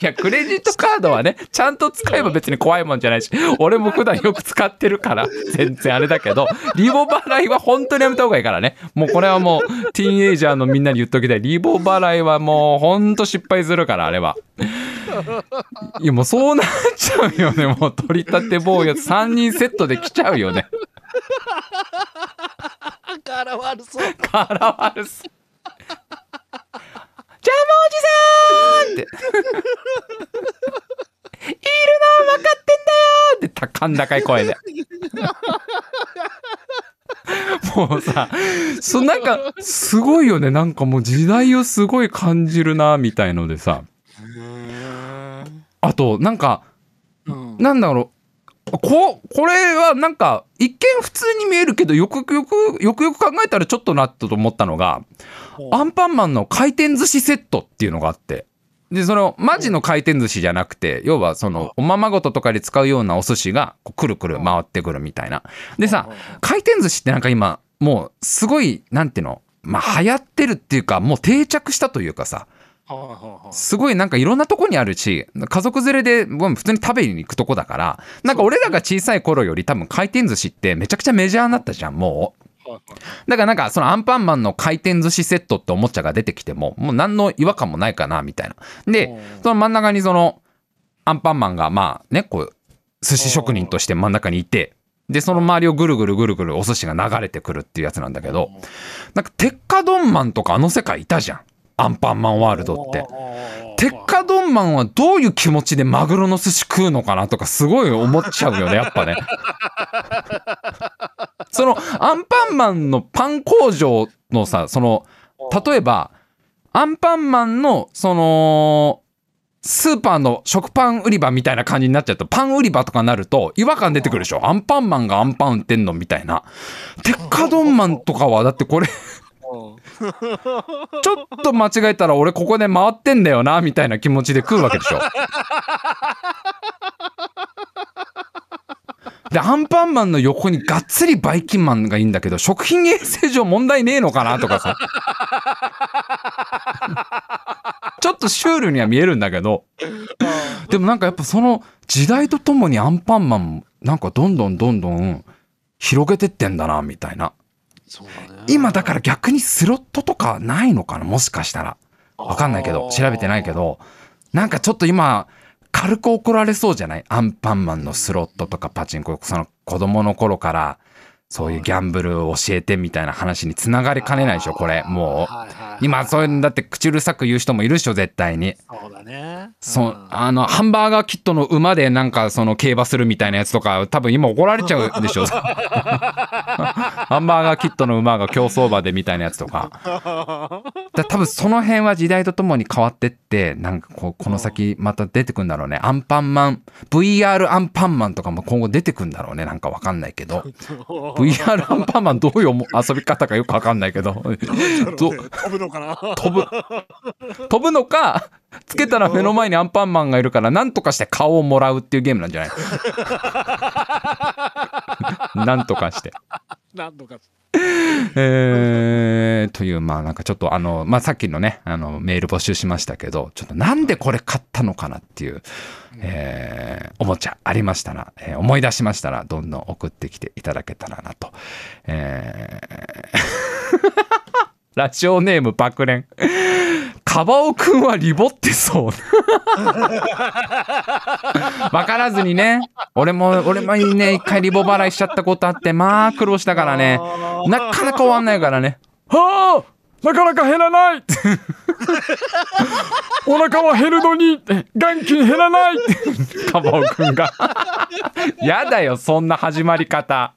いやクレジットカードはねちゃんと使えば別に怖いもんじゃないし俺も普段よく使ってるから全然あれだけどリボ払いは本当にやめた方がいいからね。もうこれはもうティーンエイジャーのみんなに言っときたい。リボ払いはもう本当失敗するからあれは。いやもうそうなっちゃうよね。もう取り立て坊や3人セットで来ちゃうよね。柄悪そう。から悪すジャムおじさんって。いるの分かってんだよって。高ん高い声で。もうさそなんかすごいよね。なんかもう時代をすごい感じるなみたいのでさ。あとなんかうん。なんだろうここれはなんか一見普通に見えるけどよくよくよくよく考えたらちょっとなったと思ったのがアンパンマンの回転寿司セットっていうのがあって。でそのマジの回転寿司じゃなくて要はそのおままごととかで使うようなお寿司がこうくるくる回ってくるみたいな。でさ回転寿司ってなんか今もうすごいなんていうのまあ流行ってるっていうかもう定着したというかさすごいなんかいろんなとこにあるし家族連れで普通に食べに行くとこだからなんか俺らが小さい頃より多分回転寿司ってめちゃくちゃメジャーになったじゃんもう。だからなんかそのアンパンマンの回転寿司セットっておもちゃが出てきてももう何の違和感もないかなみたいな。でうんその真ん中にそのアンパンマンがまあねこう寿司職人として真ん中にいてでその周りをぐるぐるぐるぐるお寿司が流れてくるっていうやつなんだけどなんか鉄火丼マンとかあの世界いたじゃんアンパンマンワールドって。て鉄火丼マンはどういう気持ちでマグロの寿司食うのかなとかすごい思っちゃうよねやっぱね。[LAUGHS] そのアンパンマンのパン工場のさその例えばアンパンマンのそのスーパーの食パン売り場みたいな感じになっちゃうとパン売り場とかになると違和感出てくるでしょ。アンパンマンがアンパン売ってんのみたいな。鉄火丼マンとかはだってこれ [LAUGHS] ちょっと間違えたら俺ここで回ってんだよなみたいな気持ちで食うわけでしょ。でアンパンマンの横にがっつりバイキンマンがいいんだけど食品衛生上問題ねえのかなとかさ。ちょっとシュールには見えるんだけど。でもなんかやっぱその時代とともにアンパンマンなんかどんどんどんどん広げてってんだなみたいな。そうだね。今だから逆にスロットとかないのかな？もしかしたら。わかんないけど調べてないけど。なんかちょっと今軽く怒られそうじゃない？アンパンマンのスロットとかパチンコその子供の頃からそういうギャンブルを教えてみたいな話につながりかねないでしょこれ。もう。今そういうのだって口うるさく言う人もいるでしょ絶対に。そうだね。そううんあのハンバーガーキットの馬でなんかその競馬するみたいなやつとか多分今怒られちゃうでしょ。[LAUGHS] ハンバーガーキットの馬が競走馬でみたいなやつとか。だ多分その辺は時代とともに変わってってなんかこうこの先また出てくんだろうね。アンパンマン VR アンパンマンとかも今後出てくんだろうね。なんかわかんないけど VR アンパンマンどういう思遊び方かよくわかんないけど。ど飛ぶのかな？飛ぶ。飛ぶのかつけたら目の前にアンパンマンがいるからなんとかして顔をもらうっていうゲームなんじゃない？[LAUGHS] なんとかして。なんとか [LAUGHS] えーというまあなんかちょっとあの、まあ、さっきのねあのメール募集しましたけどちょっとなんでこれ買ったのかなっていう、えーおもちゃありましたら、えー思い出しましたらどんどん送ってきていただけたらなと。えーラジオネーム爆連。カバオくんはリボってそう。[LAUGHS] わからずにね。俺も、俺もね、一回リボ払いしちゃったことあって、まあ苦労したからね。なかなか終わんないからね。はあなかなか減らない [LAUGHS] お腹は減るのに元気に減らないカバオくんが。[LAUGHS] やだよ、そんな始まり方。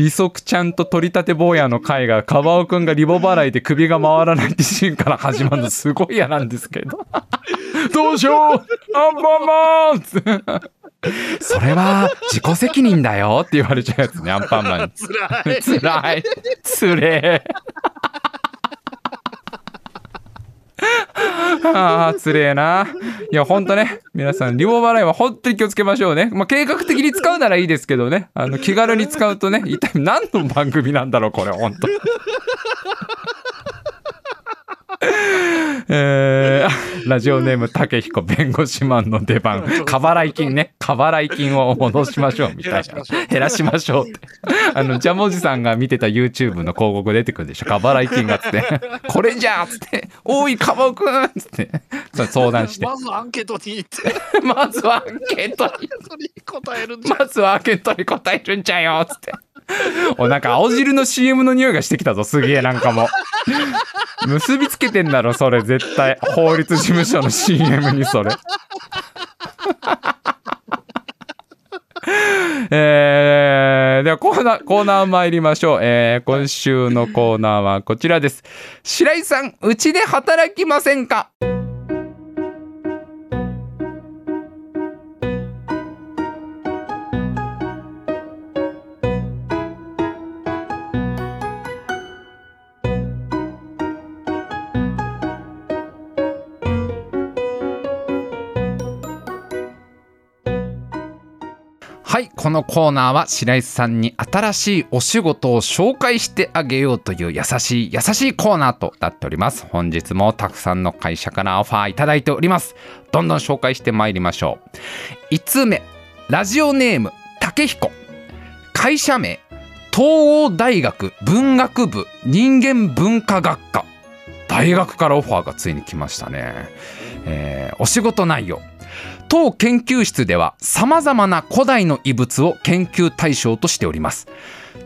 利息ちゃんと取り立て坊やの回がカバオくんがリボ払いで首が回らないってシーンから始まるのすごい嫌なんですけど。[LAUGHS] どうしよう。アンパンマンそれは自己責任だよって言われちゃうやつね。アンパンマンにつらい。つらい。つれえああ、つれえな。いや、ほんとね、皆さん、リボ払いは本当に気をつけましょうね。まあ、計画的に使うならいいですけどね、あの、気軽に使うとね、一体何の番組なんだろう、これ、ほんと。えー、ラジオネーム竹彦弁護士マンの出番。過払い金ね。過払い金を戻しましょうみたいな。減らしましょうって。あのジャムおじさんが見てた YouTube の広告出てくるでしょ。過払い金がっつって。これじゃあっつって「おいカバオくん」っつって。相談して。まずアンケートに行って。[LAUGHS] まずはアンケートに。それに答えるんじゃん。まずはアンケートに答えるんじゃよっつっておなんか青汁の CM の匂いがしてきたぞすげえなんかもう。結びつけてんだろそれ絶対。法律事務所の CM にそれ。[LAUGHS] えー、ではコーナーコーナー参りましょう、えー、今週のコーナーはこちらです。白井さんうちで働きませんか？このコーナーは白石さんに新しいお仕事を紹介してあげようという優しい優しいコーナーとなっております。本日もたくさんの会社からオファーいただいております。どんどん紹介してまいりましょう。1通目ラジオネーム竹彦。会社名東欧大学文学部人間文化学科。大学からオファーがついに来ましたね、えーお仕事内容。当研究室では様々な古代の遺物を研究対象としております。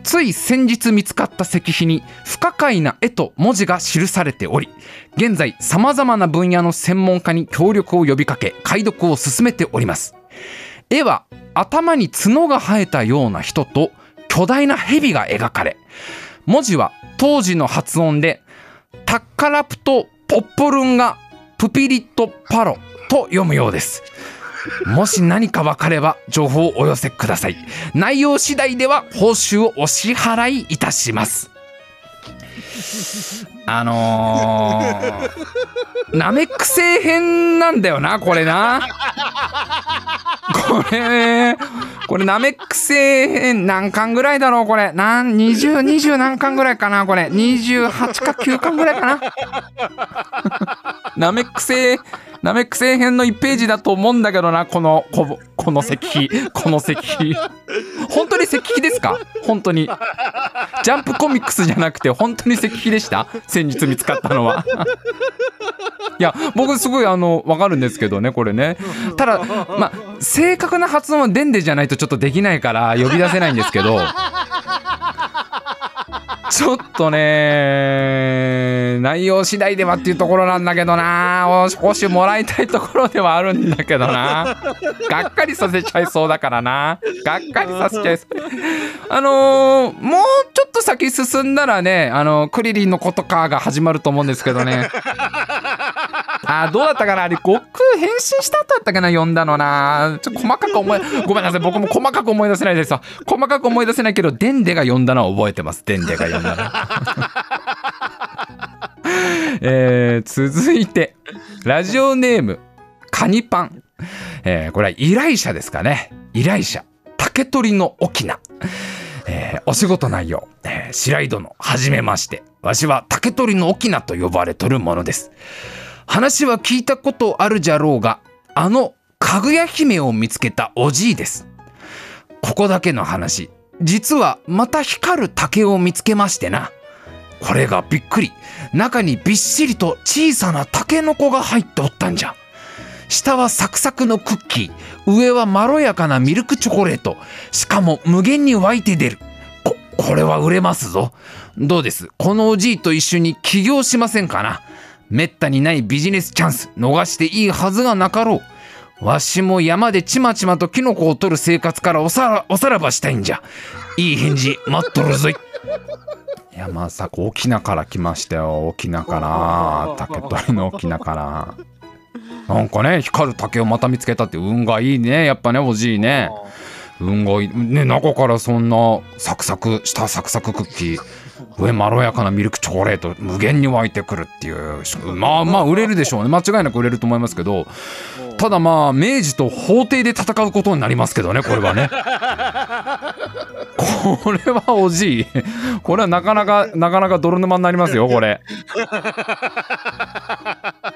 つい先日見つかった石碑に不可解な絵と文字が記されており現在様々な分野の専門家に協力を呼びかけ解読を進めております。絵は頭に角が生えたような人と巨大な蛇が描かれ文字は当時の発音でタッカラプト・ポッポルンガ・プピリット・パロ。と読むようです。もし何か分かれば情報をお寄せください。内容次第では報酬をお支払いいたします。あのー、ナメック星編なんだよなこれな。これこれナメック星編何巻ぐらいだろうこれ。何2020何巻ぐらいかなこれ。28か9巻ぐらいかな。ナメック星ナメック星編の1ページだと思うんだけどなこのここの石碑。この石碑。本当に石碑ですか？本当に。ジャンプコミックスじゃなくて本当に石碑でした？先日見つかったのは。[LAUGHS] いや僕すごいあの分かるんですけどねこれね。ただま正確な発音はでんでじゃないとちょっとできないから呼び出せないんですけど。ちょっとね内容次第ではっていうところなんだけどな。報酬もらいたいところではあるんだけどな。がっかりさせちゃいそうだからな。がっかりさせちゃいそう。あのー、もうちょっと先進んだらねあのクリリンのことかが始まると思うんですけどね。あどうだったかな？あれ悟空変身した後だったかな？読んだのな。ちょっと細かく思いごめんなさい。僕も細かく思い出せないですわ。細かく思い出せないけどデンデが読んだのは覚えてます。デンデが読んだの。[LAUGHS] えー、続いてラジオネームカニパン、えー、これは依頼者ですかね。依頼者。竹取の沖縄えー、お仕事内容、えー、白井殿はじめまして。わしは竹取の沖縄と呼ばれとるものです。話は聞いたことあるじゃろうがあのかぐや姫を見つけたおじいです。ここだけの話。実はまた光る竹を見つけましてな。これがびっくり。中にびっしりと小さなタケノコが入っておったんじゃ。下はサクサクのクッキー。上はまろやかなミルクチョコレート。しかも無限に湧いて出る。ここれは売れますぞ。どうです？このおじいと一緒に起業しませんかな？めったにないビジネスチャンス。逃していいはずがなかろう。わしも山でちまちまとキノコを取る生活からおさらおさらばしたいんじゃ。いい返事待っとるぞいいやまさか沖縄から来ましたよ。沖縄から。竹取の沖縄から。なんかね光る竹をまた見つけたって運がいいね。やっぱねおじいね。運がいい。ね中からそんなサクサクしたサクサククッキー上まろやかなミルクチョコレート無限に湧いてくるっていうまあまあ売れるでしょうね。間違いなく売れると思いますけど。ただまあ明治と法廷で戦うことになりますけどねこれはね。これはおじい。これはなかなかなかなか泥沼になりますよこれ。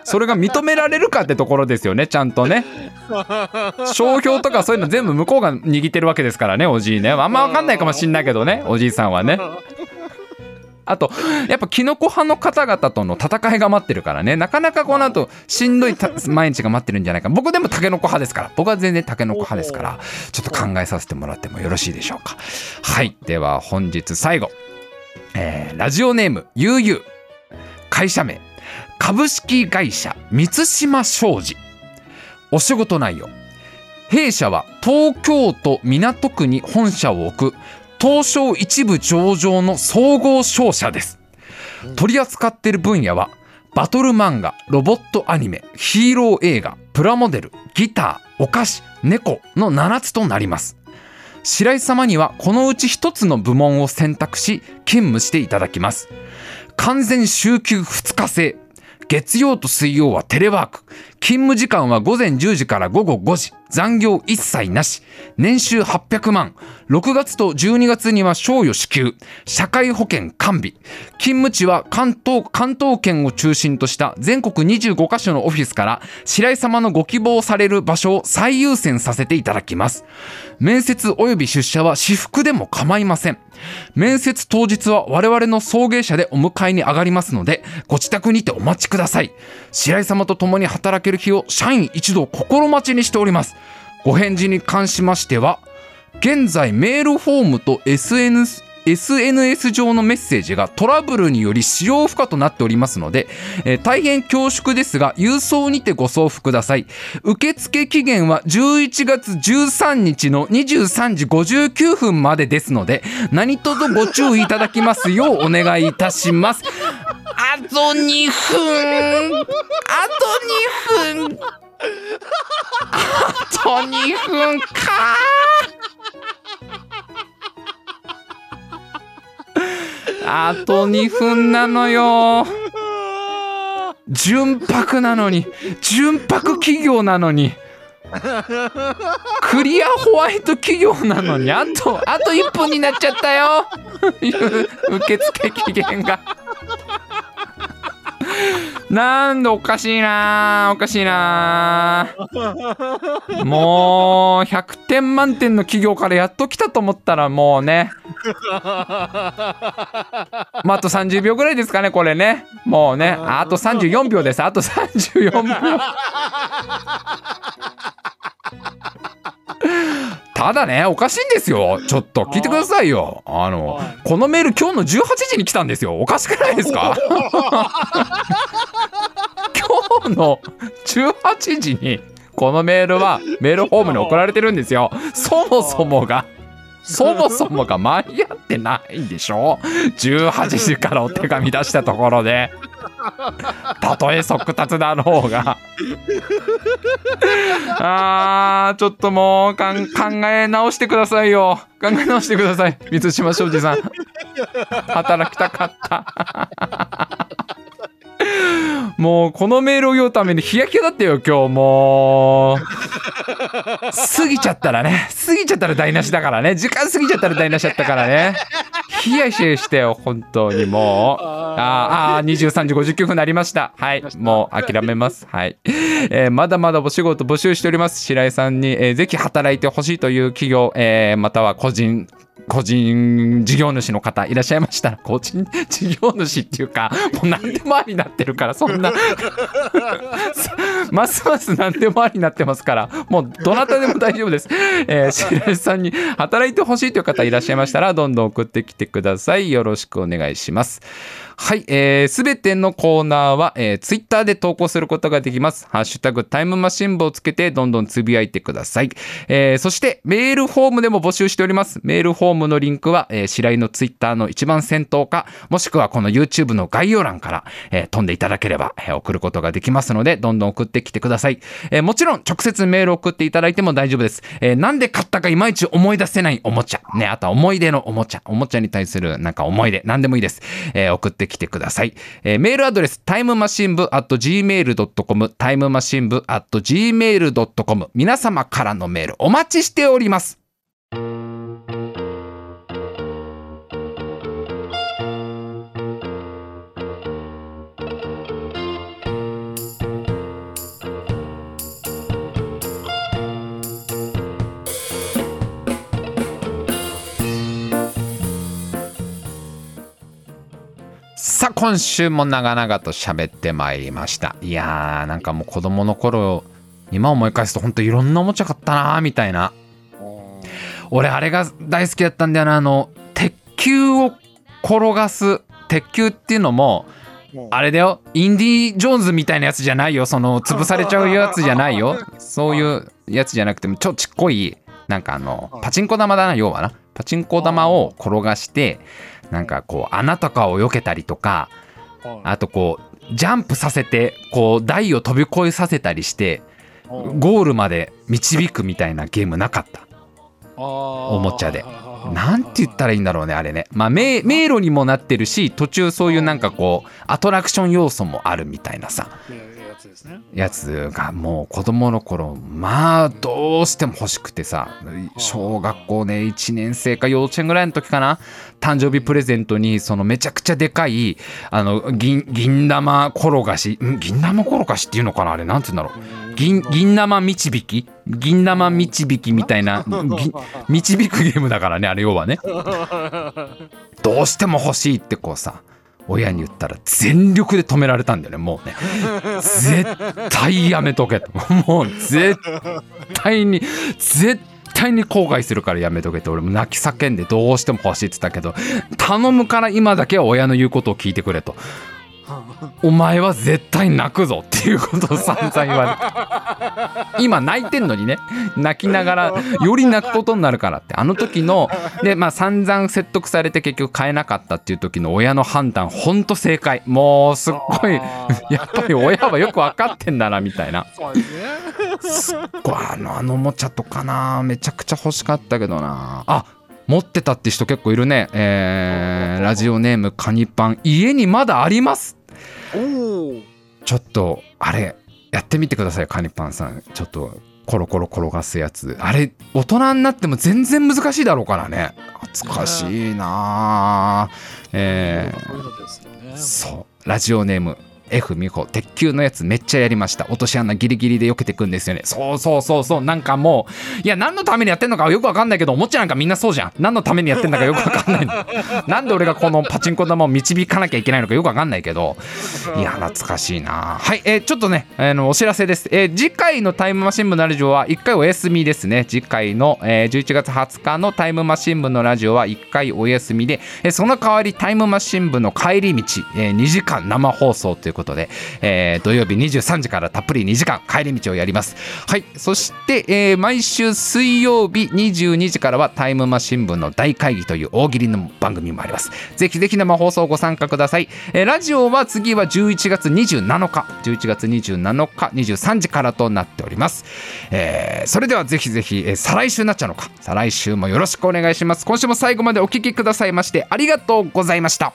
それが認められるかってところですよねちゃんとね。商標とかそういうの全部向こうが握ってるわけですからねおじいね。あんま分かんないかもしんないけどねおじいさんはね。あとやっぱキノコ派の方々との戦いが待ってるからね。なかなかこの後しんどい毎日が待ってるんじゃないか。僕でもタケノコ派ですから。僕は全然タケノコ派ですから。ちょっと考えさせてもらってもよろしいでしょうか。はい。では本日最後、えー、ラジオネームゆうゆう。会社名。株式会社満島商事。お仕事内容。弊社は東京都港区に本社を置く東証一部上場の総合商社です。取り扱っている分野はバトル漫画ロボットアニメヒーロー映画プラモデルギターお菓子猫の7つとなります。白井様にはこのうち1つの部門を選択し勤務していただきます。完全週休2日制。月曜と水曜はテレワーク。勤務時間は午前10時から午後5時。残業一切なし。年収800万。6月と12月には賞与支給。社会保険完備。勤務地は関東関東圏を中心とした全国25カ所のオフィスから白井様のご希望される場所を最優先させていただきます。面接及び出社は私服でも構いません。面接当日は我々の送迎車でお迎えに上がりますのでご自宅にてお待ちください。白井様と共に働働ける日を社員一同心待ちにしております。ご返事に関しましては現在メールフォームと SNS SNS 上のメッセージがトラブルにより使用不可となっておりますので、えー大変恐縮ですが郵送にてご送付ください。受付期限は11月13日の23時59分までですので何卒ご注意いただきますようお願いいたします。あと2分。あと2分。あと2分かあと2分なのよ。純白なのに。純白企業なのに。クリアホワイト企業なのに。あとあと1分になっちゃったよ。[LAUGHS] 受付期限が。[LAUGHS] なんでおかしいなおかしいな。もう100点満点の企業からやっと来たと思ったらもうね。まああと30秒ぐらいですかねこれね。もうね。ああと34秒です。あと34秒。ただねおかしいんですよ。ちょっと聞いてくださいよ。あのはい。このメール今日の18時に来たんですよ。おかしくないですか？[LAUGHS] 今日の18時にこのメールはメールフォームに送られてるんですよ。そもそもがそもそもが間に合ってないんでしょ？18時からお手紙出したところでたとえ速達だろうが。[LAUGHS] あーちょっともう考え直してくださいよ。考え直してください満島庄司さん。働きたかった。もうこのメールを読むために日焼けだったよ今日もう。過ぎちゃったらね。過ぎちゃったら台無しだからね。時間過ぎちゃったら台無しだったからね。ヒヤヒヤしてよ本当にもう。あー。あー23時59分になりました。はい。もう諦めます。はい、えーまだまだお仕事募集しております。白井さんに、えーぜひ働いてほしいという企業、えーまたは個人個人事業主の方いらっしゃいましたら個人事業主っていうかもう何でもありになってるからそんな。[LAUGHS] ますます何でもありになってますからもうどなたでも大丈夫です、えー、白井さんに働いてほしいという方いらっしゃいましたらどんどん送ってきてください。よろしくお願いしますはい、えー、すべてのコーナーは、えー、ツイッターで投稿することができます。ハッシュタグタイムマシン部をつけてどんどんつぶやいてください。えー、そしてメールフォームでも募集しております。メールフォームのリンクは、えー、白井のツイッターの一番先頭か、もしくはこの YouTube の概要欄から、えー飛んでいただければ、えー送ることができますので、どんどん送ってきてください。えーもちろん直接メール送っていただいても大丈夫です。えーなんで買ったかいまいち思い出せないおもちゃ。ね、あとは思い出のおもちゃ。おもちゃに対するなんか思い出。なんでもいいです。えー送ってきてください。えーメールアドレス、タイムマシン部 at gmail.com、タイムマシン部 at gmail.com、皆様からのメールお待ちしております。さあ今週も長々と喋ってまいりました。いやーなんかもう子供の頃今思い返すとほんといろんなおもちゃ買ったなーみたいな。俺あれが大好きだったんだよなあの鉄球を転がす鉄球っていうのもあれだよインディ・ジョーンズみたいなやつじゃないよ。その潰されちゃうやつじゃないよ。[LAUGHS] そういうやつじゃなくてもちょちっこいなんかあのパチンコ玉だな要はな。パチンコ玉を転がしてなんかこう穴とかを避けたりとかあとこうジャンプさせてこう台を飛び越えさせたりしてゴールまで導くみたいなゲームなかった。おおもちゃで。なんて言ったらいいんだろうねあれね。まあ迷迷路にもなってるし途中そういうなんかこうアトラクション要素もあるみたいなさ。やつですね。やつがもう子供の頃まあどうしても欲しくてさ小学校ね1年生か幼稚園ぐらいの時かな誕生日プレゼントにそのめちゃくちゃでかいあの銀銀玉転がしん？銀玉転がしっていうのかなあれなんて言うんだろう。銀銀玉導き？銀玉導きみたいな [LAUGHS] ぎ導くゲームだからねあれ要はね。[LAUGHS] どうしても欲しいってこうさ親に言ったら全力で止められたんだよねもうね。絶対やめとけと。もう絶対に絶対に後悔するからやめとけって俺も泣き叫んでどうしても欲しいって言ったけど頼むから今だけは親の言うことを聞いてくれと。お前は絶対泣くぞっていうことを散々言われて。今泣いてんのにね。泣きながらより泣くことになるからって。あの時のでまあ散々説得されて結局買えなかったっていう時の親の判断ほんと正解。もうすっごいやっぱり親はよく分かってんだなみたいな。すっごいあのあのおもちゃとかな。めちゃくちゃ欲しかったけどな。あ持ってたって人結構いるね。えー、ラジオネームカニパン。家にまだありますちょっとあれやってみてくださいカニパンさん。ちょっとコロコロ転がすやつ。あれ大人になっても全然難しいだろうからね。懐かしいなあえー、そう。ラジオネーム F 美穂鉄球のやつめっちゃやりました。落とし穴ギリギリで避けてくんですよね。そうそうそうそう。なんかもういや何のためにやってんのかよくわかんないけどおもちゃなんかみんなそうじゃん。何のためにやってんだかよくわかんないの。[LAUGHS] なんで俺がこのパチンコ玉を導かなきゃいけないのかよくわかんないけど。いや懐かしいな。はい、えーちょっとねあのお知らせです、えー次回のタイムマシン部のラジオは1回お休みですね。次回の、えー11月20日のタイムマシン部のラジオは1回お休みで、えーその代わりタイムマシン部の帰り道、えー2時間生放送ということで、えー土曜日23時からたっぷり2時間帰り道をやります。はい。そして、えー毎週水曜日22時からはタイムマシン部の大会議という大喜利の番組もあります。ぜひぜひ生放送ご参加ください、えーラジオは次は11月27日。11月27日23時からとなっております、えーそれではぜひぜひ、えー再来週になっちゃうのか。再来週もよろしくお願いします。今週も最後までお聞きくださいましてありがとうございました。